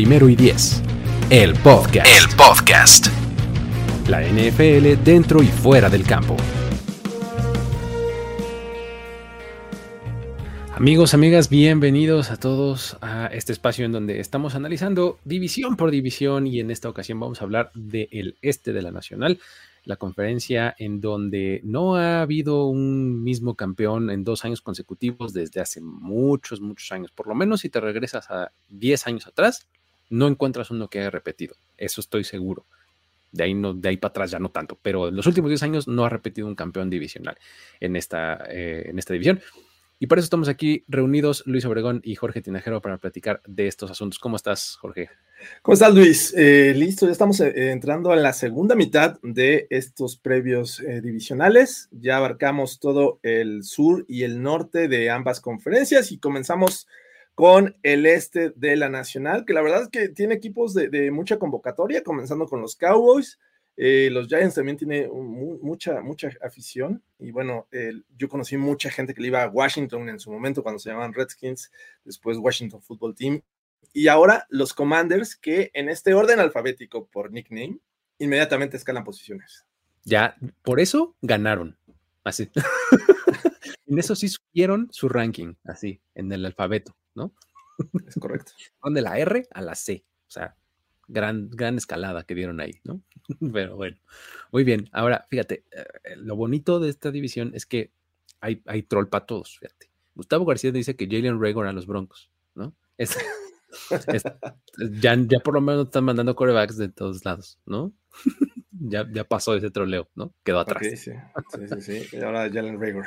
Primero y Diez. El podcast. El podcast. La NFL dentro y fuera del campo. Amigos, amigas, bienvenidos a todos a este espacio en donde estamos analizando división por división y en esta ocasión vamos a hablar del este de la Nacional, la conferencia en donde no ha habido un mismo campeón en dos años consecutivos desde hace muchos, muchos años. Por lo menos si te regresas a 10 años atrás, no encuentras uno que haya repetido. Eso estoy seguro. De ahí, no, de ahí para atrás ya no tanto, pero en los últimos 10 años no ha repetido un campeón divisional en esta, eh, en esta división. Y por eso estamos aquí reunidos Luis Obregón y Jorge Tinajero para platicar de estos asuntos. ¿Cómo estás, Jorge? ¿Cómo estás, Luis? Eh, listo, ya estamos eh, entrando en la segunda mitad de estos previos divisionales. Ya abarcamos todo el sur y el norte de ambas conferencias y comenzamos con el este de la Nacional, que la verdad es que tiene equipos de, mucha convocatoria, comenzando con los Cowboys. Eh, los Giants también tiene mucha, mucha afición. Y bueno, yo conocí mucha gente que le iba a Washington en su momento cuando se llamaban Redskins, después Washington Football Team. Y ahora los Commanders, que en este orden alfabético por nickname, inmediatamente escalan posiciones. Ya, por eso ganaron. Así. en eso sí subieron su ranking, así, en el alfabeto. ¿no? Es correcto. Van de la R a la C, o sea, gran, gran escalada que dieron ahí, ¿no? Pero bueno, muy bien. Ahora, fíjate, eh, lo bonito de esta división es que hay, hay troll para todos, fíjate. Gustavo García dice que Jalen Rager a los Broncos, ¿no? ya, ya por lo menos están mandando corebacks de todos lados, ¿no? Ya, ya pasó ese troleo, ¿no? Quedó atrás. sí, sí, sí, sí. Ahora Jalen Rager.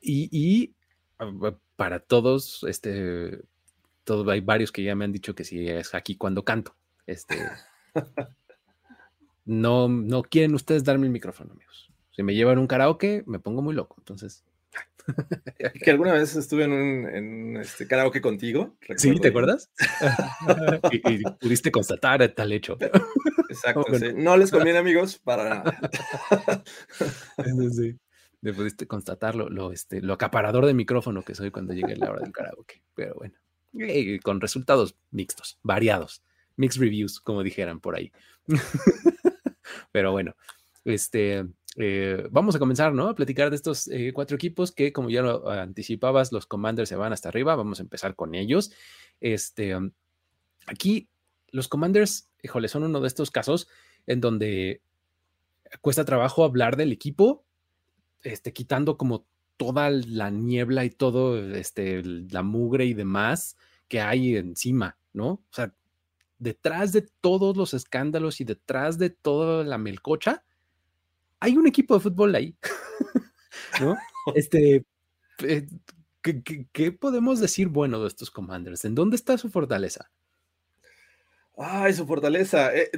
Y, y para todos, este, todos, hay varios que ya me han dicho que si es aquí cuando canto. Este, no, no quieren ustedes darme el micrófono, amigos. Si me llevan un karaoke, me pongo muy loco. Entonces. Que alguna vez estuve en un este karaoke contigo. Sí, ¿te acuerdas? y, pudiste constatar tal hecho. Exacto, No les conviene, amigos, para sí me pudiste constatar lo, este, lo acaparador de micrófono que soy cuando llegue la hora del karaoke. Pero bueno, con resultados mixtos, variados, mixed reviews, como dijeran por ahí. Pero bueno, este, eh, vamos a comenzar, ¿no? A platicar de estos eh, cuatro equipos que, como ya lo anticipabas, los Commanders se van hasta arriba. Vamos a empezar con ellos. Este, um, aquí, los Commanders, híjole, son uno de estos casos en donde cuesta trabajo hablar del equipo este, quitando como toda la niebla y todo, este, la mugre y demás que hay encima, ¿no? O sea, detrás de todos los escándalos y detrás de toda la melcocha, hay un equipo de fútbol ahí, ¿no? Este, eh, ¿qué, podemos decir bueno de estos Commanders? ¿En dónde está su fortaleza? Ay, su fortaleza. Eh,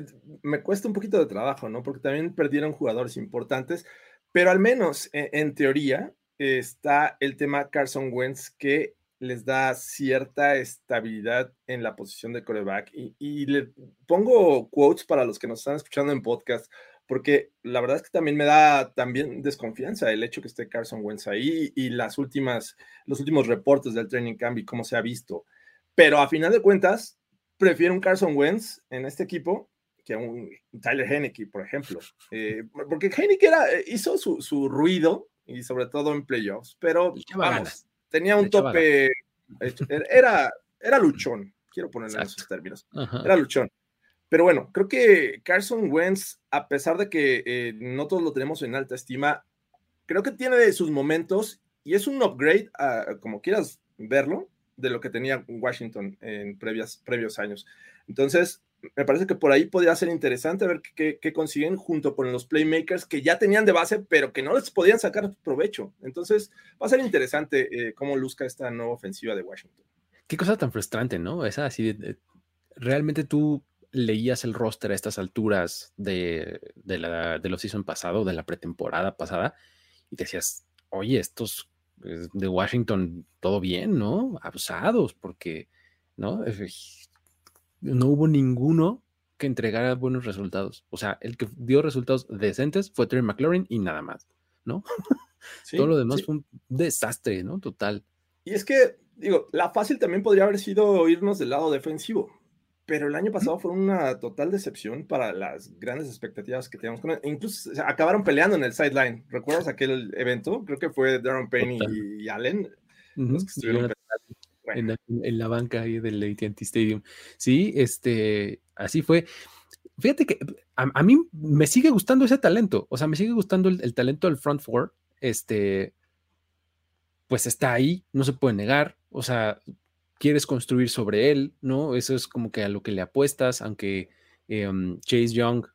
me cuesta un poquito de trabajo, ¿no? Porque también perdieron jugadores importantes. Pero al menos e, en, teoría está el tema Carson Wentz que les da cierta estabilidad en la posición de coreback. Y, le pongo quotes para los que nos están escuchando en podcast, porque la verdad es que también me da también desconfianza el hecho que esté Carson Wentz ahí y las últimas, los últimos reportes del training camp y cómo se ha visto. Pero a final de cuentas, prefiero un Carson Wentz en este equipo que un Tyler Henneke, por ejemplo. Eh, porque Henneke era, eh, hizo su, su, ruido y sobre todo en playoffs, pero vamos, tenía un tope, era, era luchón, quiero ponerlo en esos términos, era luchón. Pero bueno, creo que Carson Wentz, a pesar de que eh, no todos lo tenemos en alta estima, creo que tiene sus momentos y es un upgrade, como quieras verlo, de lo que tenía Washington en previas, previos años. Entonces, me parece que por ahí podría ser interesante ver qué, consiguen junto con los playmakers que ya tenían de base, pero que no les podían sacar provecho. Entonces, va a ser interesante eh, cómo luzca esta nueva ofensiva de Washington. qué cosa tan frustrante, ¿no? Esa así realmente tú leías el roster a estas alturas de, de, la, de los season pasado, de la pretemporada pasada, y decías, oye, estos de Washington, todo bien, ¿no? Abusados, porque, ¿no? No hubo ninguno que entregara buenos resultados. O sea, el que dio resultados decentes fue Terry McLaurin y nada más, ¿no? todo lo demás fue un desastre, ¿no? Total. Y es que, digo, la fácil también podría haber sido irnos del lado defensivo pero el año pasado fue una total decepción para las grandes expectativas que teníamos con él. Incluso acabaron peleando en el sideline. ¿Recuerdas aquel evento? Creo que fue Darren Payne y, Allen los que estuvieron en, la, banca ahí del AT&T Stadium. Sí, este, así fue. Fíjate que a, mí me sigue gustando ese talento. O sea, me sigue gustando el, el talento del front four. Este, pues está ahí, no se puede negar. O sea, quieres construir sobre él, ¿no? Eso es como que a lo que le apuestas, aunque em, Chase Young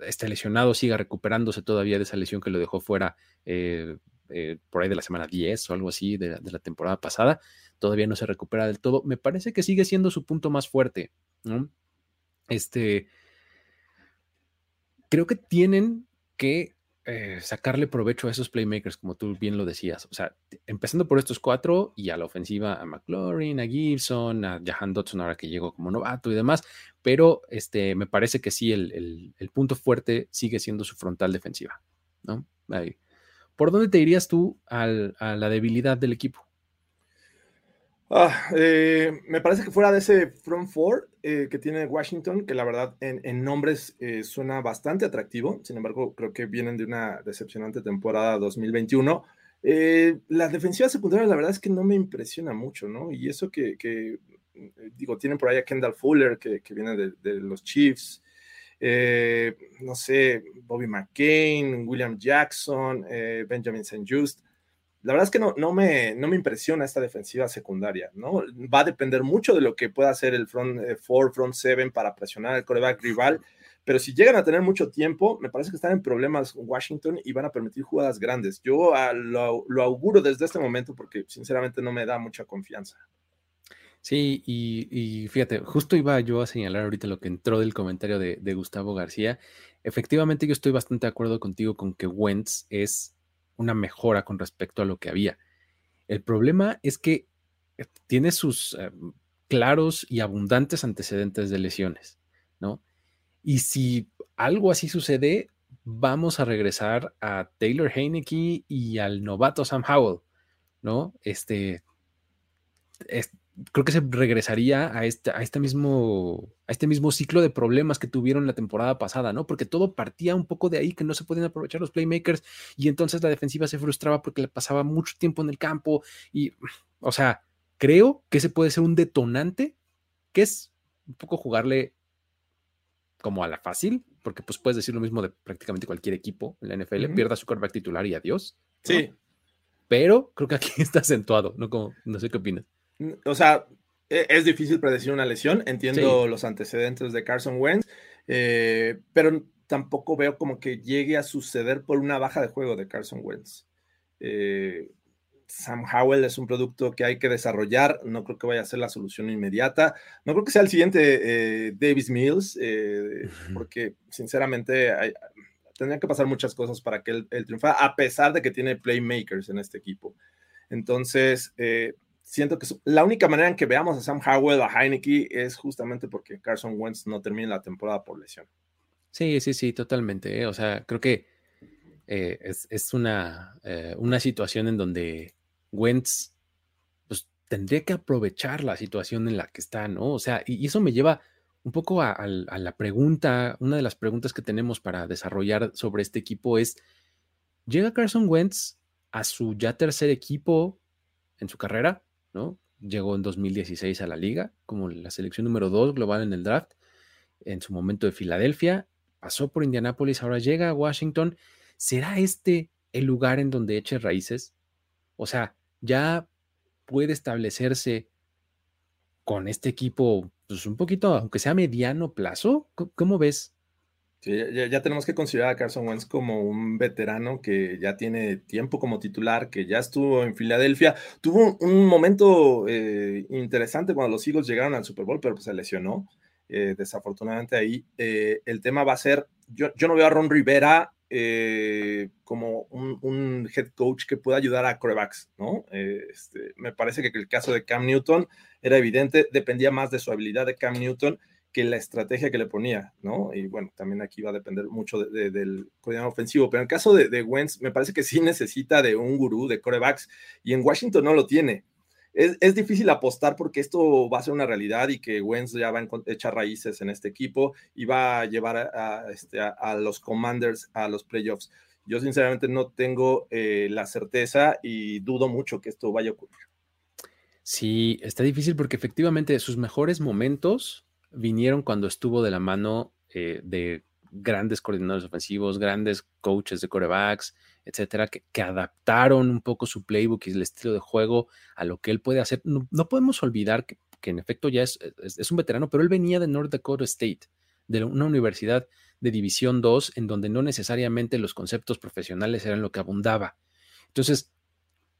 esté lesionado, siga recuperándose todavía de esa lesión que lo dejó fuera eh, eh, por ahí de la semana 10 o algo así de, la temporada pasada, todavía no se recupera del todo. Me parece que sigue siendo su punto más fuerte, ¿no? Este, creo que tienen que eh, sacarle provecho a esos playmakers, como tú bien lo decías. O sea, empezando por estos cuatro y a la ofensiva a McLaurin, a Gibson, a Jahan Dodson ahora que llegó como novato y demás, pero este, me parece que sí, el, punto fuerte sigue siendo su frontal defensiva, ¿no? ¿Por dónde te irías tú a la debilidad del equipo? Ah, eh, me parece que fuera de ese front four eh, que tiene Washington, que la verdad en, nombres eh, suena bastante atractivo, sin embargo creo que vienen de una decepcionante temporada 2021. la defensiva secundaria la verdad es que no me impresiona mucho, ¿no? Y eso que, digo, tienen por ahí a Kendall Fuller, que, viene de, de, los Chiefs, no sé, Bobby McCain, William Jackson, Benjamin St. Just la verdad es que no, no, me, no me impresiona esta defensiva secundaria, ¿no? Va a depender mucho de lo que pueda hacer el front 4, eh, front 7 para presionar al coreback rival, pero si llegan a tener mucho tiempo, me parece que están en problemas Washington y van a permitir jugadas grandes. Yo lo, lo, auguro desde este momento porque sinceramente no me da mucha confianza. Sí, y, fíjate, justo iba yo a señalar ahorita lo que entró del comentario de Gustavo García. Efectivamente, yo estoy bastante de acuerdo contigo con que Wentz es una mejora con respecto a lo que había. El problema es que eh, tiene sus eh, claros y abundantes antecedentes de lesiones, ¿no? Y si algo así sucede, vamos a regresar a Taylor Heineke y al novato Sam Howell, ¿no? Este, creo que se regresaría a este, a este mismo, a este mismo ciclo de problemas que tuvieron la temporada pasada, ¿no? Porque todo partía un poco de ahí, que no se podían aprovechar los playmakers y entonces la defensiva se frustraba porque le pasaba mucho tiempo en el campo y, o sea, creo que ese puede ser un detonante, que es un poco jugarle como a la fácil, porque pues puedes decir lo mismo de prácticamente cualquier equipo en la NFL, pierda su quarterback titular y adiós. Sí. Pero creo que aquí está acentuado, ¿no? Como, no sé qué opinas. O sea, e, es difícil predecir una lesión. Entiendo los antecedentes de Carson Wentz, eh, pero tampoco veo como que llegue a suceder por una baja de juego de Carson Wentz. Eh, Sam Howell es un producto que hay que desarrollar, no creo que vaya a ser la solución inmediata, no creo que sea el siguiente eh, Davis Mills, porque sinceramente tendrían que pasar muchas cosas para que él, él, triunfara, a pesar de que tiene playmakers en este equipo. Entonces, siento que la única manera en que veamos a Sam Howell, a Heineke, es justamente porque Carson Wentz no termina la temporada por lesión. Sí, sí, sí, totalmente. ¿eh? O sea, creo que eh, es, una, eh, una situación en donde Wentz pues, tendría que aprovechar la situación en la que está, ¿no? O sea, y, eso me lleva un poco a, la pregunta, una de las preguntas que tenemos para desarrollar sobre este equipo es, ¿llega Carson Wentz a su ya tercer equipo en su carrera? Llegó en 2016 a la liga como la selección número 2 global en el draft, en su momento de Filadelfia, pasó por Indianápolis, ahora llega a Washington. ¿Será este el lugar en donde eche raíces? O sea, ya puede establecerse con este equipo, pues un poquito, aunque sea mediano plazo. ¿Cómo ves? Ya, tenemos que considerar a Carson Wentz como un veterano que ya tiene tiempo como titular, que ya estuvo en Filadelfia. Tuvo un, momento eh, interesante cuando los Eagles llegaron al Super Bowl, pero pues se lesionó. Eh, desafortunadamente ahí eh, el tema va a ser, yo, yo, no veo a Ron Rivera como un, head coach que pueda ayudar a corebacks, ¿no? Este, me parece que el caso de Cam Newton era evidente, dependía más de su habilidad de Cam Newton que la estrategia que le ponía, ¿no? Y bueno, también aquí va a depender mucho del coordinador ofensivo, pero en el caso de, de, Wentz, me parece que sí necesita de un gurú de corebacks y en Washington no lo tiene. Es, difícil apostar porque esto va a ser una realidad y que Wentz ya va a echar raíces en este equipo y va a llevar a, este, los Commanders a los playoffs. Yo sinceramente no tengo eh, la certeza y dudo mucho que esto vaya a ocurrir. Sí, está difícil porque efectivamente sus mejores momentos vinieron cuando estuvo de la mano eh, de grandes coordinadores ofensivos, grandes coaches de corebacks, etcétera, que, adaptaron un poco su playbook y el estilo de juego a lo que él puede hacer. No, podemos olvidar que, en efecto ya es, es, un veterano, pero él venía de North Dakota State, de una universidad de División 2, en donde no necesariamente los conceptos profesionales eran lo que abundaba. Entonces,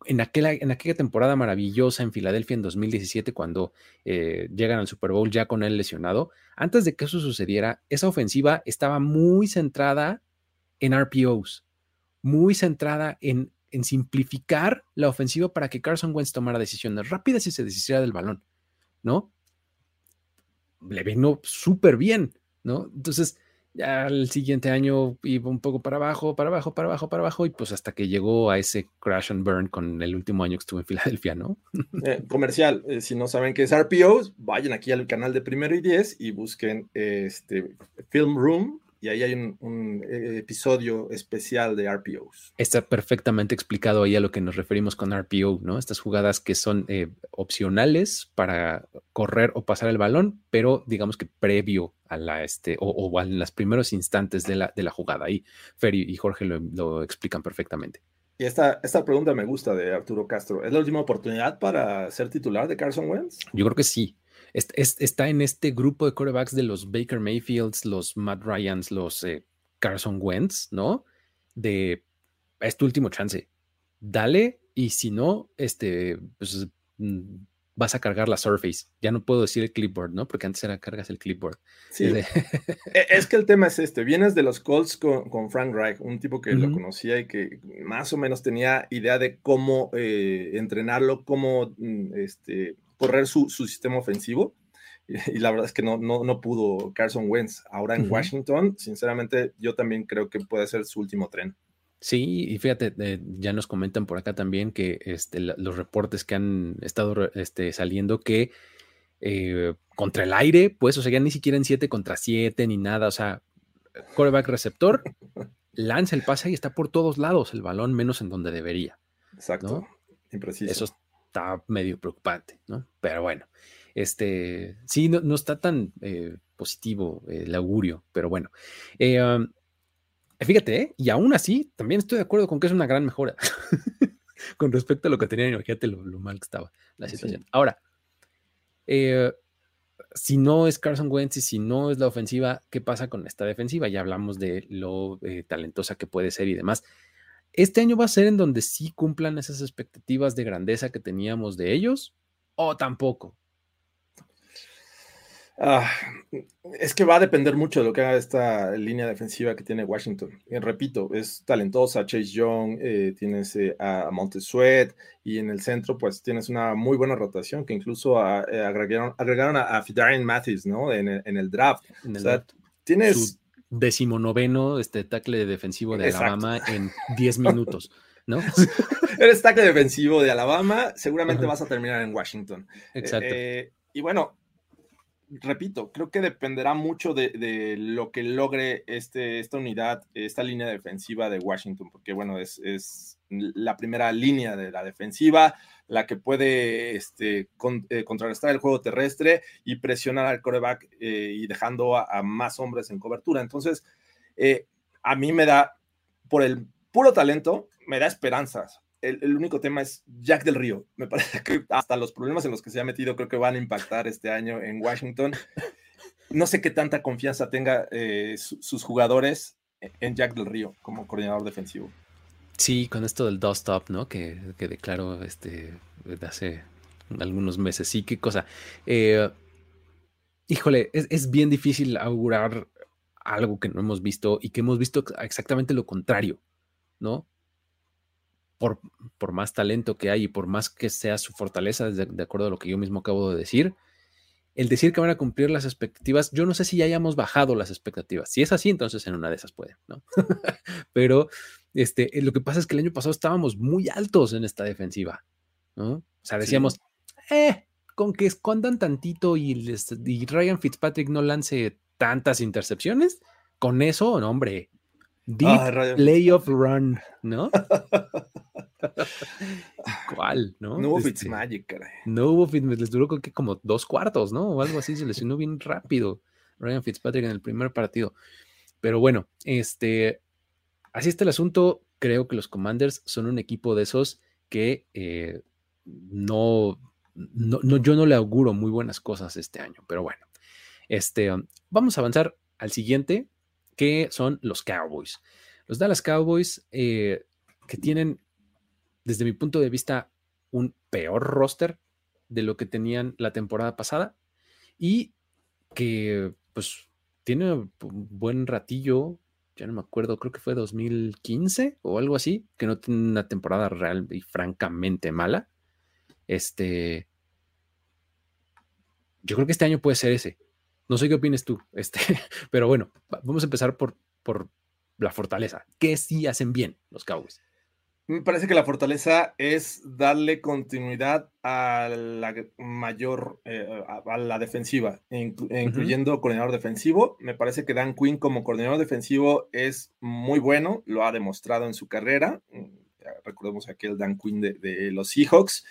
en aquella, en aquella temporada maravillosa en Filadelfia en 2017, cuando eh, llegan al Super Bowl ya con él lesionado, antes de que eso sucediera, esa ofensiva estaba muy centrada en RPOs, muy centrada en, en simplificar la ofensiva para que Carson Wentz tomara decisiones rápidas y se deshiciera del balón, ¿no? Le vino súper bien, ¿no? Entonces, ya el siguiente año iba un poco para abajo, para abajo, para abajo, para abajo, y pues hasta que llegó a ese crash and burn con el último año que estuvo en Filadelfia, ¿no? Eh, comercial, eh, si no saben qué es RPO, vayan aquí al canal de Primero y Diez y busquen este Film Room y ahí hay un, eh, episodio especial de RPOs. Está perfectamente explicado ahí a lo que nos referimos con RPO, ¿no? Estas jugadas que son eh, opcionales para correr o pasar el balón, pero digamos que previo a la, este, o, en los primeros instantes de la, de la jugada. Ahí Fer y Jorge lo, explican perfectamente. Y esta, esta pregunta me gusta de Arturo Castro. ¿Es la última oportunidad para ser titular de Carson Wentz? Yo creo que sí está en este grupo de quarterbacks de los Baker Mayfields, los Matt Ryans, los eh, Carson Wentz, ¿no? De es tu último chance. Dale, y si no, este, pues mm, vas a cargar la Surface. Ya no puedo decir el clipboard, ¿no? Porque antes era cargas el clipboard. Sí. E, es que el tema es este. Vienes de los Colts con, Frank Reich, un tipo que lo conocía y que más o menos tenía idea de cómo eh, entrenarlo, cómo mm, este, correr su, sistema ofensivo. Y, la verdad es que no, no, no pudo Carson Wentz. Ahora en Washington, sinceramente, yo también creo que puede ser su último tren. Sí, y fíjate, eh, ya nos comentan por acá también que este, los reportes que han estado este, saliendo que eh, contra el aire, pues, o sea, ya ni siquiera en 7 contra 7 ni nada, o sea, quarterback receptor, lanza el pase y está por todos lados el balón, menos en donde debería. Exacto, impreciso. Eso está medio preocupante, ¿no? Pero bueno, este, sí, no, está tan eh, positivo el augurio, pero bueno. Eh, um, fíjate, ¿eh? y aún así, también estoy de acuerdo con que es una gran mejora con respecto a lo que tenía, imagínate lo, lo mal que estaba la situación. Ahora, si no es Carson Wentz y si no es la ofensiva, ¿qué pasa con esta defensiva? Ya hablamos de lo talentosa que puede ser y demás. ¿Este año va a ser en donde sí cumplan esas expectativas de grandeza que teníamos de ellos o tampoco? Ah, es que va a depender mucho de lo que haga esta línea defensiva que tiene Washington. Y repito, es talentosa. Chase Young, eh, tienes eh, a Montesuet y en el centro, pues tienes una muy buena rotación que incluso eh, agregaron, agregaron, a, a Fidarian Mathis, ¿no? En, el draft. o sea, tienes decimonoveno este tackle defensivo de Alabama en 10 minutos, ¿no? Eres tackle defensivo de Alabama, seguramente vas a terminar en Washington. Exacto. Eh, y bueno, repito, creo que dependerá mucho de, lo que logre este, esta unidad, esta línea defensiva de Washington, porque bueno, es, es la primera línea de la defensiva la que puede este, eh, contrarrestar el juego terrestre y presionar al coreback eh, y dejando a, más hombres en cobertura. Entonces, eh, a mí me da, por el puro talento, me da esperanzas. El, único tema es Jack del Río. Me parece que hasta los problemas en los que se ha metido creo que van a impactar este año en Washington. no sé qué tanta confianza tenga eh, sus jugadores en Jack del Río como coordinador defensivo. Sí, con esto del dust up, ¿no? Que, que declaró este, hace algunos meses. Sí, qué cosa. Eh, híjole, es, bien difícil augurar algo que no hemos visto y que hemos visto exactamente lo contrario, ¿no? Por, por más talento que hay y por más que sea su fortaleza, de, acuerdo a lo que yo mismo acabo de decir, el decir que van a cumplir las expectativas, yo no sé si ya hayamos bajado las expectativas. Si es así, entonces en una de esas puede, ¿no? Pero este, eh, lo que pasa es que el año pasado estábamos muy altos en esta defensiva, ¿no? O sea, decíamos, eh, con que escondan tantito y, Ryan Fitzpatrick no lance tantas intercepciones, con eso, no, hombre, deep playoff run, ¿no? ¿Cuál? ¿no? No hubo este, Fitzmagic, caray. No hubo Fitzmagic, les duró que como dos cuartos, ¿no? O algo así, se lesionó bien rápido Ryan Fitzpatrick en el primer partido. Pero bueno, este, Así está el asunto. Creo que los Commanders son un equipo de esos que eh, no, no, yo no le auguro muy buenas cosas este año, pero bueno. Este, vamos a avanzar al siguiente, que son los Cowboys. Los Dallas Cowboys, eh, que tienen, desde mi punto de vista, un peor roster de lo que tenían la temporada pasada y que, pues, tiene un buen ratillo ya no me acuerdo, creo que fue 2015 o algo así, que no tiene una temporada real y francamente mala. Este, yo creo que este año puede ser ese. No sé qué opines tú, este, pero bueno, vamos a empezar por, por la fortaleza. ¿Qué sí hacen bien los Cowboys? Me parece que la fortaleza es darle continuidad a la mayor, eh, a, la defensiva, incluyendo coordinador defensivo. Me parece que Dan Quinn como coordinador defensivo es muy bueno, lo ha demostrado en su carrera. Mm, recordemos aquel Dan Quinn de, de los Seahawks,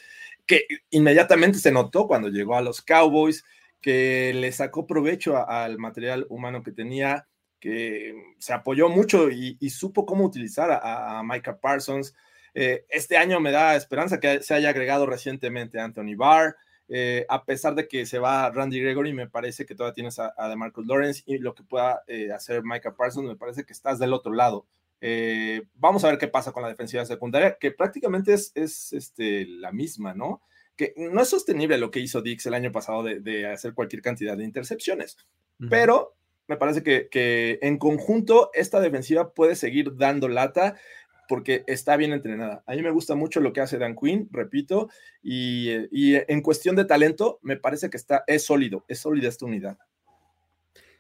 que inmediatamente se notó cuando llegó a los Cowboys, que le sacó provecho al material humano que tenía que se apoyó mucho y, supo cómo utilizar a, Micah Parsons. Eh, este año me da esperanza que se haya agregado recientemente Anthony Barr. Eh, a pesar de que se va Randy Gregory, me parece que todavía tienes a, a DeMarcus Lawrence y lo que pueda eh, hacer Micah Parsons, me parece que estás del otro lado. vamos a ver qué pasa con la defensiva secundaria, que prácticamente es, es este, la misma, ¿no? Que no es sostenible lo que hizo Dix el año pasado de, hacer cualquier cantidad de intercepciones, pero me parece que, en conjunto esta defensiva puede seguir dando lata porque está bien entrenada. A mí me gusta mucho lo que hace Dan Quinn, repito, y, en cuestión de talento, me parece que está, es sólido, es sólida esta unidad.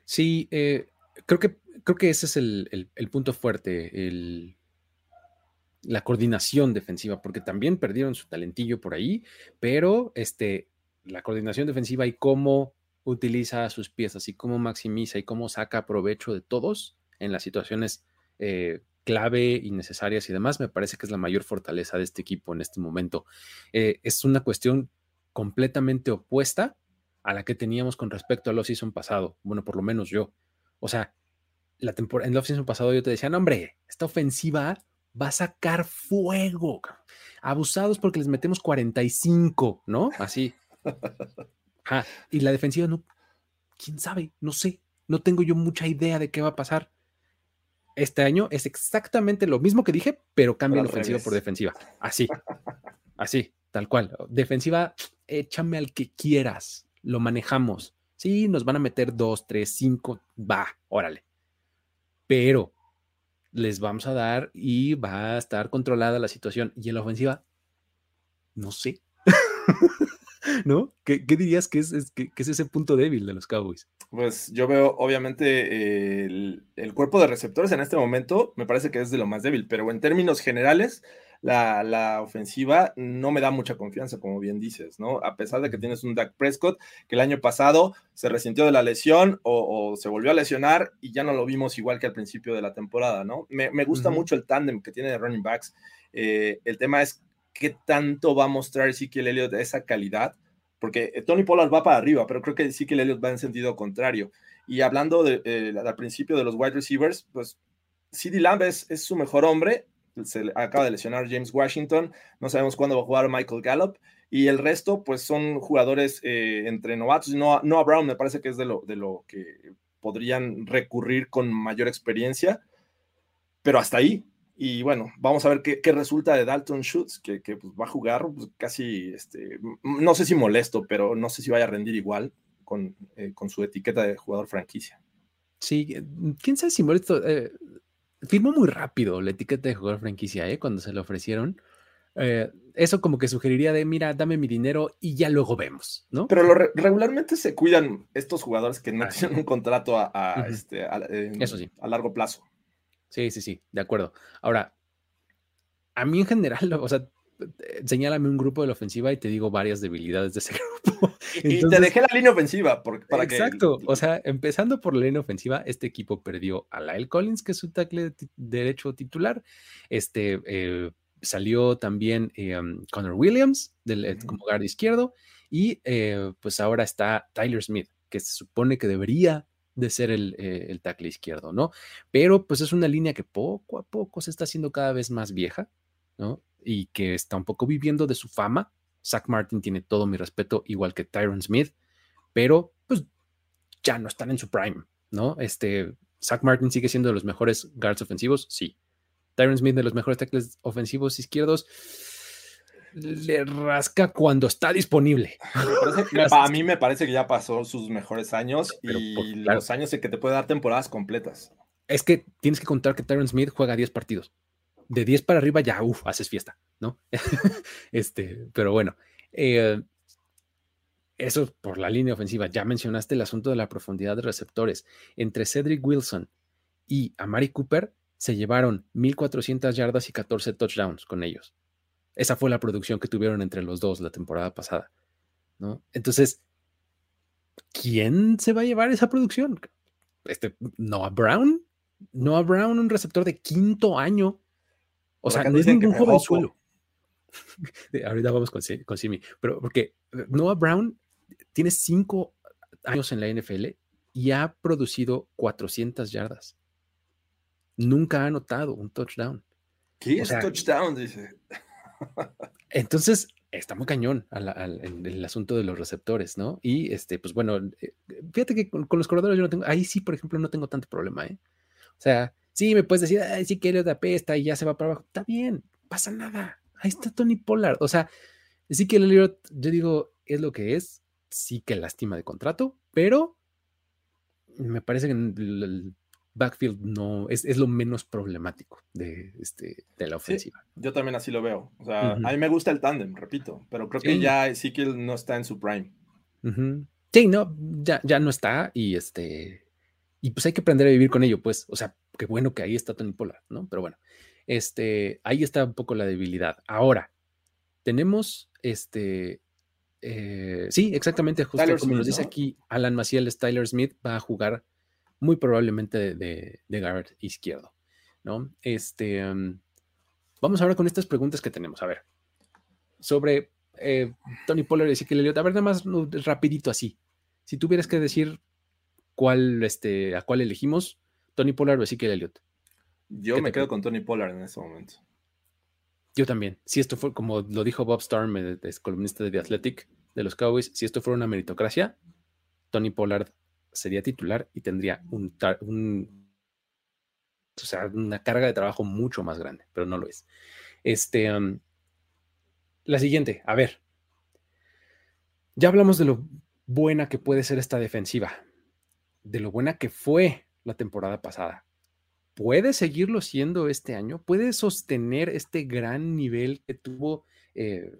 Sí, eh, creo, que, creo que ese es el, punto fuerte, el, la coordinación defensiva, porque también perdieron su talentillo por ahí, pero este, la coordinación defensiva y cómo utiliza sus piezas y cómo maximiza y cómo saca provecho de todos en las situaciones eh, clave y necesarias y demás, me parece que es la mayor fortaleza de este equipo en este momento. Eh, es una cuestión completamente opuesta a la que teníamos con respecto al off-season pasado. Bueno, por lo menos yo. O sea, la en el off-season pasado yo te decía, no, hombre, esta ofensiva va a sacar fuego. Abusados porque les metemos 45, ¿no? Así. Y la defensiva no, quién sabe, no sé, no tengo yo mucha idea de qué va a pasar. Este año es exactamente lo mismo que dije, pero cambia la ofensiva por defensiva. Así, así, tal cual. Defensiva, échame al que quieras, lo manejamos. Sí, nos van a meter dos, tres, cinco, va, órale. Pero les vamos a dar y va a estar controlada la situación. Y en la ofensiva, no sé. ¿no? ¿Qué, dirías que es, es ese punto débil de los Cowboys? Pues yo veo, obviamente, el, cuerpo de receptores en este momento me parece que es de lo más débil, pero en términos generales, la, ofensiva no me da mucha confianza, como bien dices, ¿no? A pesar de que tienes un Dak Prescott que el año pasado se resintió de la lesión o, se volvió a lesionar y ya no lo vimos igual que al principio de la temporada, ¿no? Me, gusta mucho el tándem que tiene de running backs. Eh, el tema es qué tanto va a mostrar Ezekiel Elliott esa calidad, porque eh, Tony Pollard va para arriba, pero creo que Ezekiel Elliott va en sentido contrario. Y hablando de, eh, al principio de los wide receivers, pues CeeDee Lamb es, su mejor hombre, se acaba de lesionar James Washington, no sabemos cuándo va a jugar Michael Gallup, y el resto, pues son jugadores eh, entre novatos. No, a Brown me parece que es de de lo que podrían recurrir con mayor experiencia, pero hasta ahí. Y bueno, vamos a ver qué, resulta de Dalton Schultz, que, pues, va a jugar pues, casi, este, no sé si molesto, pero no sé si vaya a rendir igual con, eh, con su etiqueta de jugador franquicia. Sí, quién sabe si molesto. Eh, firmó muy rápido la etiqueta de jugador franquicia, ¿eh? Cuando se le ofrecieron. Eh, eso como que sugeriría de, mira, dame mi dinero y ya luego vemos, ¿no? Pero regularmente se cuidan estos jugadores que no tienen un contrato a, este, eso sí. a largo plazo. Sí, sí, sí, de acuerdo. Ahora, a mí en general, o sea, señálame un grupo de la ofensiva y te digo varias debilidades de ese grupo. y te dejé la línea ofensiva. para exacto. O sea, empezando por la línea ofensiva, este equipo perdió a Lyle Collins, que es su tackle derecho titular. Este eh, salió también eh, um, Connor Williams del, eh, como guardia izquierdo. Y pues ahora está Tyler Smith, que se supone que debería de ser el, el tackle izquierdo, ¿no? Pero pues es una línea que poco a poco se está haciendo cada vez más vieja, ¿no? y que está un poco viviendo de su fama. Zach Martin tiene todo mi respeto, igual que Tyron Smith, pero pues ya no están en su prime, ¿no? Este, Zach Martin sigue siendo de los mejores guards ofensivos, sí. Tyron Smith de los mejores tackles ofensivos izquierdos, le rasca cuando está disponible. a mí me parece que ya pasó sus mejores años y los años en que te puede dar temporadas completas. Es que tienes que contar que Tyron Smith juega 10 partidos de 10 para arriba ya, uff, haces fiesta, ¿no? este, pero bueno, eh, eso por la línea ofensiva. Ya mencionaste el asunto de la profundidad de receptores. Entre Cedric Wilson y Amari Cooper se llevaron 1.400 yardas y 14 touchdowns con ellos. Esa fue la producción que tuvieron entre los dos la temporada pasada, ¿no? Entonces, ¿quién se va a llevar esa producción? Este, Noah Brown. Noah Brown, un receptor de quinto año o sea, no es ningún joven suelo. Ahorita vamos con, con Simi, pero porque Noah Brown tiene cinco años en la NFL y ha producido 400 yardas. Nunca ha anotado un touchdown. ¿Qué es touchdown? Dice. Entonces, está muy cañón en el asunto de los receptores, ¿no? Y este, pues bueno, eh, fíjate que con, los corredores yo no tengo, ahí sí, por ejemplo, no tengo tanto problema, ¿eh? O sea, Sí, me puedes decir, ay, sí que Elliot apesta y ya se va para abajo. Está bien, pasa nada. Ahí está Tony Pollard. O sea, sí que Elliot, yo digo, es lo que es. Sí que lástima de contrato, pero me parece que el backfield no es, lo menos problemático de, este, de la ofensiva. yo también así lo veo. O sea, a mí me gusta el tándem, repito, pero creo que ya sí que no está en su prime. Sí, no, ya, ya no está y este, y pues hay que aprender a vivir con ello, pues, o sea, qué bueno que ahí está Tony Pollard, ¿no? Pero bueno, este, ahí está un poco la debilidad. Ahora, tenemos este, eh, sí, exactamente, justo como nos dice aquí Alan Maciel, Tyler Smith va a jugar muy probablemente de, de, guard izquierdo, ¿no? Este, mm, vamos ahora con estas preguntas que tenemos. A ver, sobre eh, Tony Pollard y Ezekiel Elliott. A ver, nada más rapidito así. Si tuvieras que decir cuál, este, a cuál elegimos, Tony Pollard o Ezekiel Elliott. Yo me quedo con Tony Pollard en este momento. Yo también. Si esto fue, como lo dijo Bob Storm, el, columnista de The Athletic de los Cowboys, si esto fuera una meritocracia, Tony Pollard sería titular y tendría un, una carga de trabajo mucho más grande, pero no lo es. Este, la siguiente, a ver. Ya hablamos de lo buena que puede ser esta defensiva, de lo buena que fue la temporada pasada. ¿Puede seguirlo siendo este año? ¿Puede sostener este gran nivel que tuvo eh,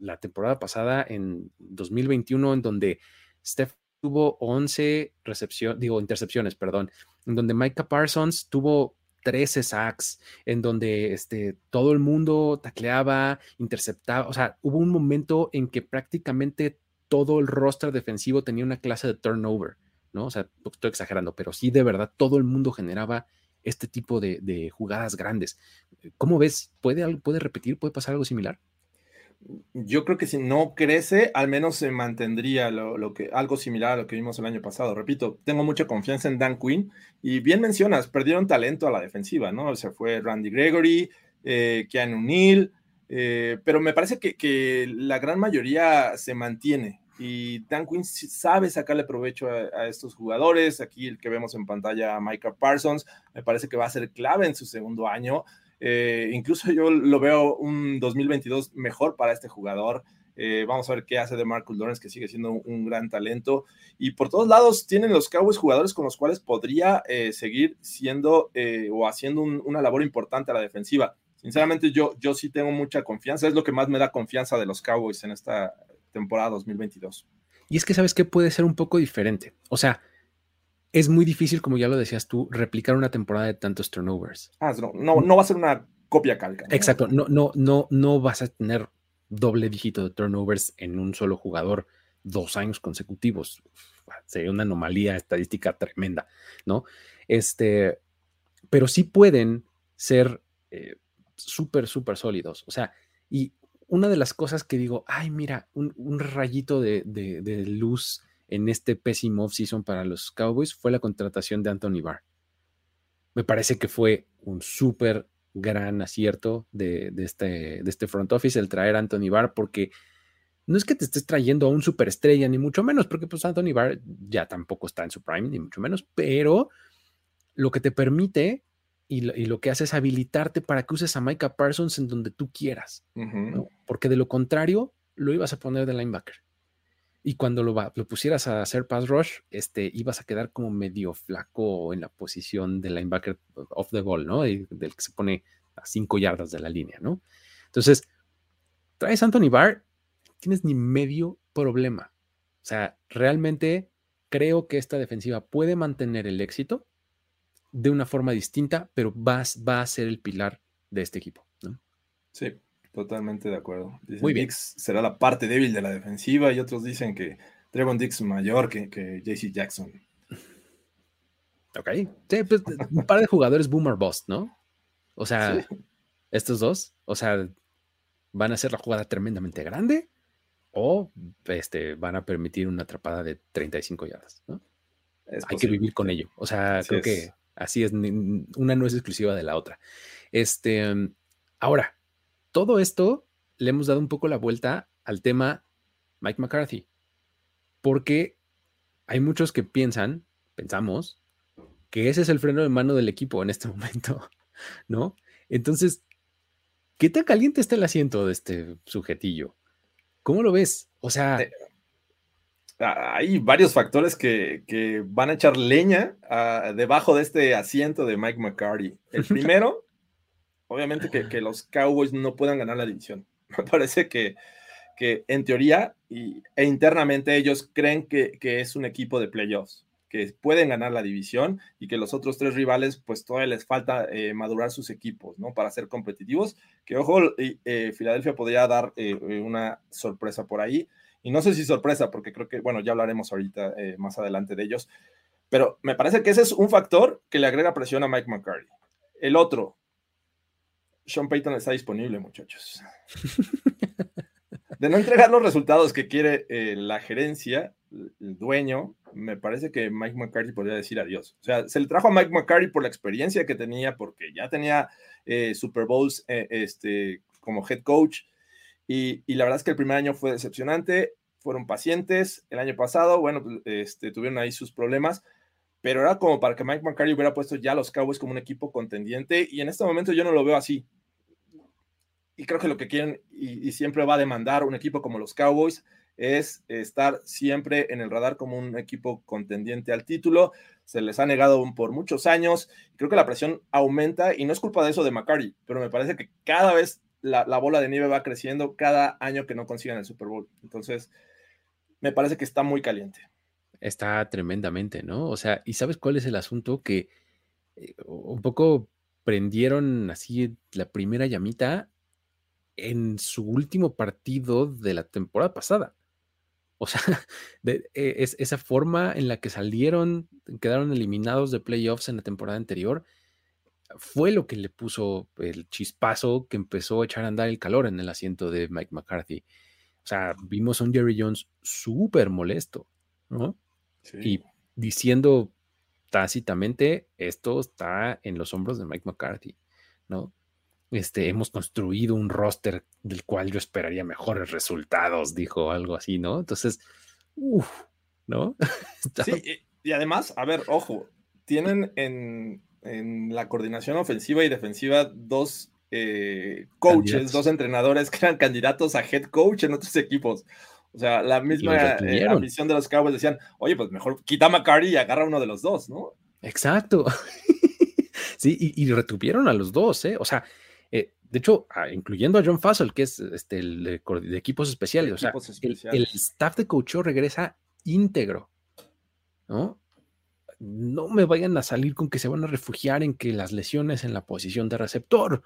la temporada pasada en 2021, en donde Steph tuvo 11 recepción, digo, intercepciones, perdón, en donde Micah Parsons tuvo 13 sacks, en donde este, todo el mundo tacleaba, interceptaba, o sea, hubo un momento en que prácticamente todo el roster defensivo tenía una clase de turnover. ¿no? O sea, estoy exagerando, pero sí de verdad todo el mundo generaba este tipo de, jugadas grandes. ¿Cómo ves? ¿Puede, ¿Puede repetir? ¿Puede pasar algo similar? Yo creo que si no crece, al menos se mantendría lo, que, algo similar a lo que vimos el año pasado. Repito, tengo mucha confianza en Dan Quinn y bien mencionas, perdieron talento a la defensiva, ¿no? Se fue Randy Gregory, eh, Keanu Neal, Eh, pero me parece que, la gran mayoría se mantiene y Dan Quinn sabe sacarle provecho a, estos jugadores. Aquí el que vemos en pantalla, Micah Parsons, me parece que va a ser clave en su segundo año. Eh, incluso yo lo veo un 2022 mejor para este jugador. Eh, vamos a ver qué hace de Marcus Lawrence, que sigue siendo un, gran talento. Y por todos lados tienen los Cowboys jugadores con los cuales podría seguir siendo o haciendo una labor importante a la defensiva sinceramente yo, yo sí tengo mucha confianza, es lo que más me da confianza de los Cowboys en esta temporada 2022. Y es que sabes que puede ser un poco diferente. O sea, es muy difícil, como ya lo decías tú, replicar una temporada de tantos turnovers. Ah, no, no, va a ser una copia calca. Exacto, no, no, no, no vas a tener doble dígito de turnovers en un solo jugador dos años consecutivos. Sería una anomalía estadística tremenda, ¿no? Este, pero sí pueden ser eh, súper, súper sólidos. O sea, y una de las cosas que digo, ay, mira, un, rayito de, luz en este pésimo off-season para los Cowboys fue la contratación de Anthony Barr. Me parece que fue un súper gran acierto de, este, de este front office el traer a Anthony Barr porque no es que te estés trayendo a un superestrella, ni mucho menos, porque pues Anthony Barr ya tampoco está en su prime, ni mucho menos, pero lo que te permite y lo, que hace es habilitarte para que uses a Micah Parsons en donde tú quieras, porque de lo contrario lo ibas a poner de linebacker. Y cuando lo, pusieras a hacer pass rush, este, ibas a quedar como medio flaco en la posición de linebacker off the ball, ¿no? del que se pone a cinco yardas de la línea, ¿no? Entonces, traes Anthony Barr, tienes ni medio problema. O sea, realmente creo que esta defensiva puede mantener el éxito de una forma distinta, pero va, va a ser el pilar de este equipo. ¿no? Sí, totalmente de acuerdo. Muy bien. Dix será la parte débil de la defensiva y otros dicen que Trevon Dix mayor que, que JC Jackson. Ok. Sí, pues, un par de jugadores boomer bust, ¿no? O sea, estos dos, o sea, van a hacer la jugada tremendamente grande o este, van a permitir una atrapada de 35 yardas, ¿no? Hay que vivir con ello. O sea, creo que Así es, una no es exclusiva de la otra. Este, ahora, todo esto le hemos dado un poco la vuelta al tema Mike McCarthy, porque hay muchos que piensan, pensamos, que ese es el freno de mano del equipo en este momento, ¿no? Entonces, ¿qué tan caliente está el asiento de este sujetillo? ¿Cómo lo ves? O sea, eh, hay varios factores que, van a echar leña ah, debajo de este asiento de Mike McCarty. El primero, obviamente que, los Cowboys no puedan ganar la división. Me parece que, que en teoría y, e internamente ellos creen que, es un equipo de playoffs, que pueden ganar la división y que los otros tres rivales pues todavía les falta eh, madurar sus equipos, ¿no? Para ser competitivos. Que ojo, eh, Filadelfia podría dar eh, una sorpresa por ahí y no sé si sorpresa, porque creo que, bueno, ya hablaremos ahorita eh, más adelante de ellos, pero me parece que ese es un factor que le agrega presión a Mike McCarthy. El otro, Sean Payton está disponible, muchachos. De no entregar los resultados que quiere eh, la gerencia, el dueño, me parece que Mike McCarthy podría decir adiós. O sea, se le trajo a Mike McCarthy por la experiencia que tenía, porque ya tenía eh, Super Bowls este, como head coach y, la verdad es que el primer año fue decepcionante, fueron pacientes. El año pasado, bueno, pues, este, tuvieron ahí sus problemas, pero era como para que Mike McCarthy hubiera puesto ya a los Cowboys como un equipo contendiente y en este momento yo no lo veo así. Y creo que lo que quieren y, siempre va a demandar un equipo como los Cowboys es estar siempre en el radar como un equipo contendiente al título. Se les ha negado por muchos años. Creo que la presión aumenta y no es culpa de eso de McCarty, pero me parece que cada vez la, bola de nieve va creciendo cada año que no consigan el Super Bowl. Entonces, me parece que está muy caliente. Está tremendamente, ¿no? O sea, ¿y sabes cuál es el asunto? Que eh, un poco prendieron así la primera llamita en su último partido de la temporada pasada. O sea, de, e, es, esa forma en la que salieron, quedaron eliminados de playoffs en la temporada anterior, fue lo que le puso el chispazo que empezó a echar a andar el calor en el asiento de Mike McCarthy. O sea, vimos a un Jerry Jones súper molesto, ¿no? Y diciendo tácitamente, esto está en los hombros de Mike McCarthy, ¿no? Este, hemos construido un roster del cual yo esperaría mejores resultados, dijo algo así, ¿no? Entonces, uff, ¿no? sí, y, además, a ver, ojo, tienen en, la coordinación ofensiva y defensiva dos eh, coaches, dos entrenadores que eran candidatos a head coach en otros equipos. O sea, la misma eh, ambición de los Cowboys decían, oye, pues mejor quita a McCarty y agarra uno de los dos, ¿no? Exacto. sí, y, y, retuvieron a los dos, ¿eh? O sea, eh, de hecho, incluyendo a John Fassel, que es este, el de, equipos especiales, o sea, El, staff de coach regresa íntegro, ¿no? No me vayan a salir con que se van a refugiar en que las lesiones en la posición de receptor,